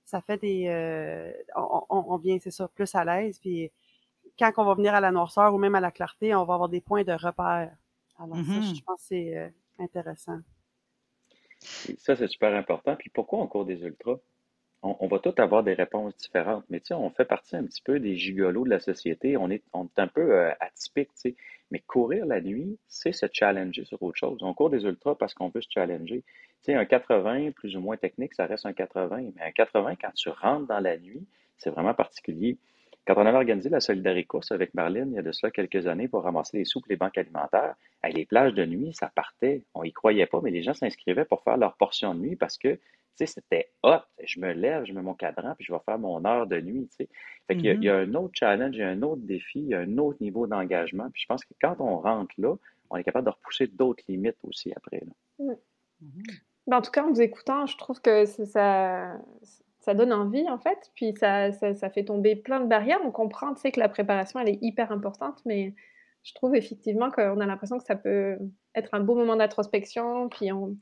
ça fait des, euh, on, on, vient, c'est ça, plus à l'aise. Puis quand on va venir à la noirceur ou même à la clarté, on va avoir des points de repère. Alors ça, mmh je pense que c'est euh, intéressant. Ça, c'est super important. Puis pourquoi on court des ultras? on, va tous avoir des réponses différentes, mais tu sais, on fait partie un petit peu des gigolos de la société. On est, on est un peu euh, atypique, tu sais. Mais courir la nuit, c'est se challenger sur autre chose. On court des ultras parce qu'on veut se challenger. Tu sais, un 80, plus ou moins technique, ça reste un 80. Mais un 80, quand tu rentres dans la nuit, c'est vraiment particulier. Quand on avait organisé la Solidarité Course avec Marlene, il y a de cela quelques années, pour ramasser les soupes, les banques alimentaires, les plages de nuit, ça partait. On y croyait pas, mais les gens s'inscrivaient pour faire leur portion de nuit parce que sais, c'était hot. Je me lève, je mets mon cadran, puis je vais faire mon heure de nuit, tu sais. Fait qu'il y, a, mm-hmm. un autre challenge, il y a un autre défi, il y a un autre niveau d'engagement. Puis je pense que quand on rentre là, on est capable de repousser d'autres limites aussi après. Mmh. Ben, en tout cas, en vous écoutant, je trouve que ça, ça donne envie, en fait. Puis ça, ça, fait tomber plein de barrières. On comprend, tu sais, que la préparation, elle est hyper importante, mais je trouve effectivement qu'on a l'impression que ça peut être un beau moment d'introspection. Puis on,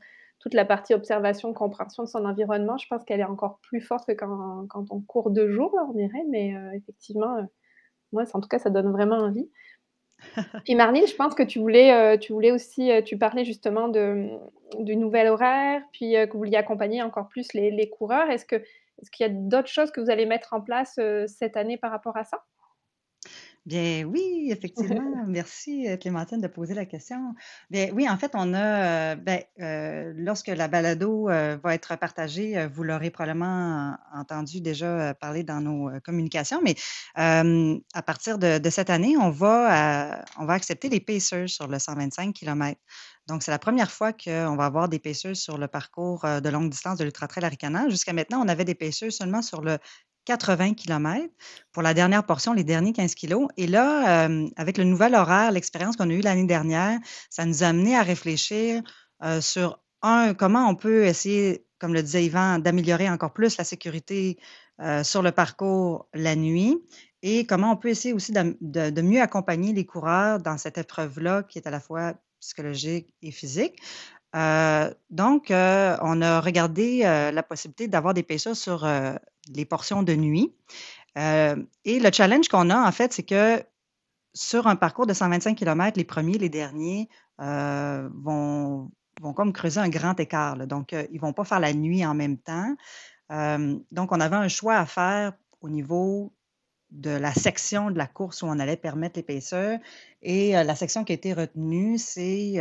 toute la partie observation, compréhension de son environnement, je pense qu'elle est encore plus forte que quand, quand on court deux jours, on dirait. Mais euh, effectivement, euh, moi, en tout cas, ça donne vraiment envie. Puis Marlene, je pense que tu voulais, euh, tu voulais aussi, tu parlais justement de, du nouvel horaire, puis que vous vouliez accompagner encore plus les, les coureurs. Est-ce que est-ce qu'il y a d'autres choses que vous allez mettre en place cette année par rapport à ça? Bien oui, effectivement. Merci, euh, Clémentine, de poser la question. Bien oui, en fait, on a, euh, ben, euh, lorsque la balado va être partagée, vous l'aurez probablement entendu déjà parler dans nos communications, mais à partir de, cette année, on va, on va accepter les pacers sur le 125 km. Donc, c'est la première fois qu'on va avoir des pacers sur le parcours de longue distance de l'Ultra Trail Aricana. Jusqu'à maintenant, on avait des pacers seulement sur le 80 km pour la dernière portion, les derniers 15 kilos. Et là, euh, avec le nouvel horaire, l'expérience qu'on a eue l'année dernière, ça nous a amené à réfléchir euh, sur, un, comment on peut essayer, comme le disait Yvan, d'améliorer encore plus la sécurité euh, sur le parcours la nuit et comment on peut essayer aussi de, mieux accompagner les coureurs dans cette épreuve-là qui est à la fois psychologique et physique. Donc, on a regardé la possibilité d'avoir des pêcheurs sur les portions de nuit. Euh, et le challenge qu'on a, en fait, c'est que sur un parcours de 125 km, les premiers, les derniers euh, vont, vont comme creuser un grand écart. Donc, euh, ils ne vont pas faire la nuit en même temps. donc, on avait un choix à faire au niveau de la section de la course où on allait permettre l'épaisseur. Et la section qui a été retenue, c'est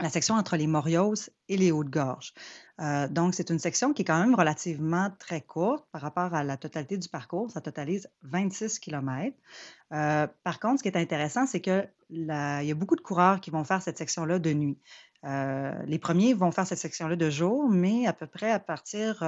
la section entre les Morios et les Hauts-de-Gorge. Euh, donc, c'est une section qui est quand même relativement très courte par rapport à la totalité du parcours. Ça totalise 26 km. Euh, par contre, ce qui est intéressant, c'est qu'il y a beaucoup de coureurs qui vont faire cette section-là de nuit. Euh, les premiers vont faire cette section-là de jour, mais à peu près à partir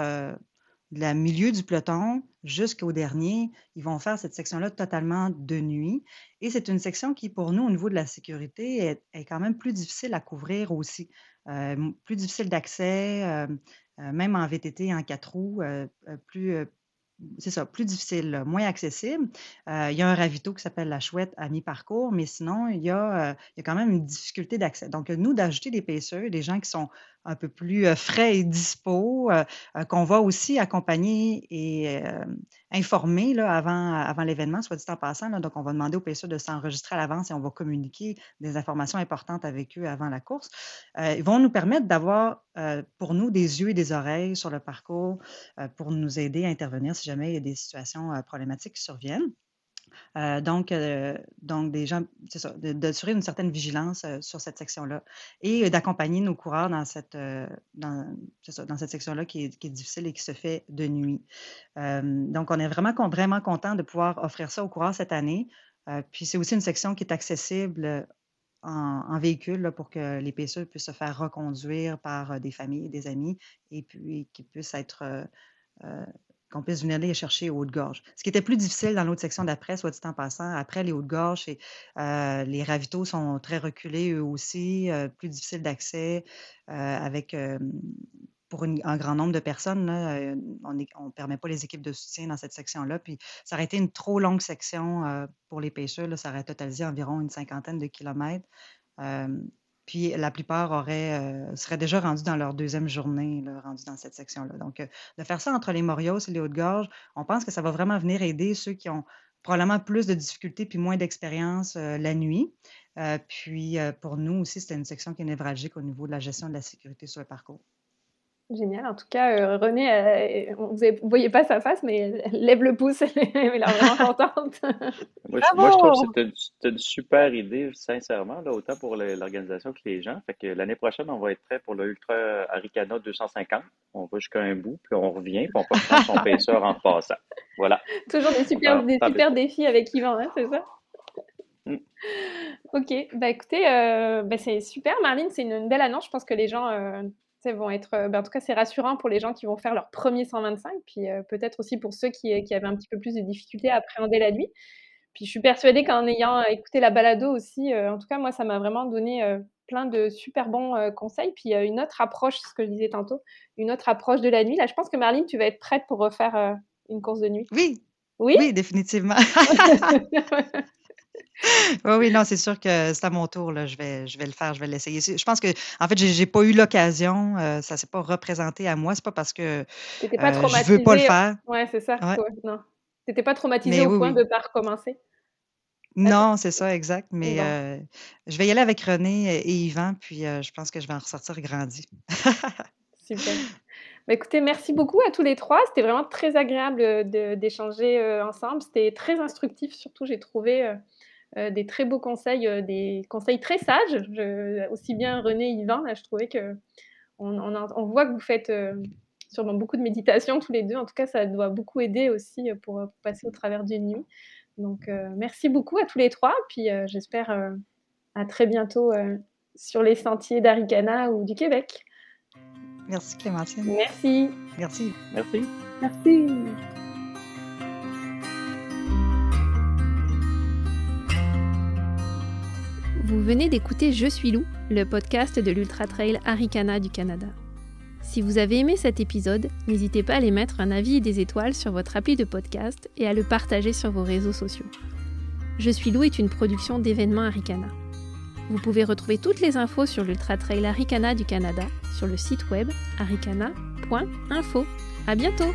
le milieu du peloton jusqu'au dernier, ils vont faire cette section-là totalement de nuit. Et c'est une section qui, pour nous, au niveau de la sécurité, est, quand même plus difficile à couvrir aussi. Euh, plus difficile d'accès, euh, euh, même en VTT, en quatre roues, plus, c'est ça, plus difficile, moins accessible. il y a un ravito qui s'appelle la chouette à mi-parcours, mais sinon, il y, a, il y a quand même une difficulté d'accès. Donc, nous, d'ajouter des paisseurs, des gens qui sont un peu plus frais et dispo, qu'on va aussi accompagner et informer là, avant, avant l'événement, soit dit en passant. donc, on va demander aux PSE de s'enregistrer à l'avance et on va communiquer des informations importantes avec eux avant la course. ils vont nous permettre d'avoir pour nous des yeux et des oreilles sur le parcours pour nous aider à intervenir si jamais il y a des situations problématiques qui surviennent. Euh, donc, euh, donc, des gens, ça, d'assurer une certaine vigilance euh, sur cette section-là et d'accompagner nos coureurs dans cette, dans, dans cette section-là qui est, qui difficile et qui se fait de nuit. donc, on est vraiment, vraiment content de pouvoir offrir ça aux coureurs cette année. puis, c'est aussi une section qui est accessible en, véhicule pour que les PSE puissent se faire reconduire par des familles des amis et puis qu'ils puissent être qu'on puisse venir les chercher aux Hauts-de-Gorge. Ce qui était plus difficile dans l'autre section d'après, soit dit en passant, après les Hauts-de-Gorge, euh, les ravitaux sont très reculés eux aussi, euh, plus difficile d'accès euh, avec pour un grand nombre de personnes, on ne permet pas les équipes de soutien dans cette section-là. Puis ça aurait été une trop longue section pour les pêcheurs. ça aurait totalisé environ une cinquantaine de kilomètres. Puis la plupart auraient, euh, seraient déjà rendus dans leur deuxième journée, rendus dans cette section-là. Donc, euh, de faire ça entre les Morios et les Hauts-de-Gorge, on pense que ça va vraiment venir aider ceux qui ont probablement plus de difficultés puis moins d'expérience euh, la nuit. puis pour nous aussi, c'était une section qui est névralgique au niveau de la gestion de la sécurité sur le parcours. Génial. En tout cas, euh, René, euh, vous ne voyez pas sa face, mais elle lève le pouce. elle est vraiment contente. moi, je, moi, je trouve que c'est une, super idée, sincèrement, là, autant pour l'organisation que les gens. Fait que l'année prochaine, on va être prêt pour le Ultra Aricana 250. On va jusqu'à un bout, puis on revient, puis on peut prendre son paisseur en passant. Voilà. Toujours des super, des super défis avec Yvan, hein, c'est ça? Mm. Ok, bah écoutez, euh, bah, c'est super, Marlene, c'est une, belle annonce. Je pense que les gens vont être, euh, ben, en tout cas, c'est rassurant pour les gens qui vont faire leur premier 125, puis euh, peut-être aussi pour ceux qui, qui, avaient un petit peu plus de difficultés à appréhender la nuit. Puis je suis persuadée qu'en ayant écouté la balado aussi, en tout cas, moi, ça m'a vraiment donné plein de super bons conseils. Puis une autre approche, ce que je disais tantôt, une autre approche de la nuit. Là, je pense que Marlene, tu vas être prête pour refaire une course de nuit. Oui. Oui, oui définitivement. oui, oui, non, c'est sûr que c'est à mon tour. Là. Je, vais, je vais le faire, je vais l'essayer. Je pense que, en fait, j'ai, n'ai pas eu l'occasion. Ça ça s'est pas représenté à moi. C'est pas parce que je ne veux pas le faire. Oui, c'est ça. Ouais. non. n'étais pas traumatisé au point de ne pas recommencer? Non, c'est ça, exact. Mais euh, je vais y aller avec René et Yvan, puis euh, je pense que je vais en ressortir grandi. Super. Bah, écoutez, merci beaucoup à tous les trois. C'était vraiment très agréable euh, d'échanger ensemble. C'était très instructif, surtout j'ai trouvé des très beaux conseils, des conseils très sages. aussi bien René et Yvan, là, je trouvais que on, voit que vous faites sûrement beaucoup de méditation tous les deux. En tout cas, ça doit beaucoup aider aussi pour, pour passer au travers d'une nuit. Donc, euh, merci beaucoup à tous les trois. Puis, euh, j'espère euh, à très bientôt sur les sentiers d'Aricana ou du Québec. Merci Clémentine. Merci. Merci. Merci. Merci. Vous venez d'écouter Je suis loup, le podcast de l'Ultra Trail Aricana du Canada. Si vous avez aimé cet épisode, n'hésitez pas à aller mettre un avis et des étoiles sur votre appli de podcast et à le partager sur vos réseaux sociaux. Je suis Lou est une production d'événements Aricana. Vous pouvez retrouver toutes les infos sur l'Ultra Trail Aricana du Canada sur le site web aricana.info. À bientôt!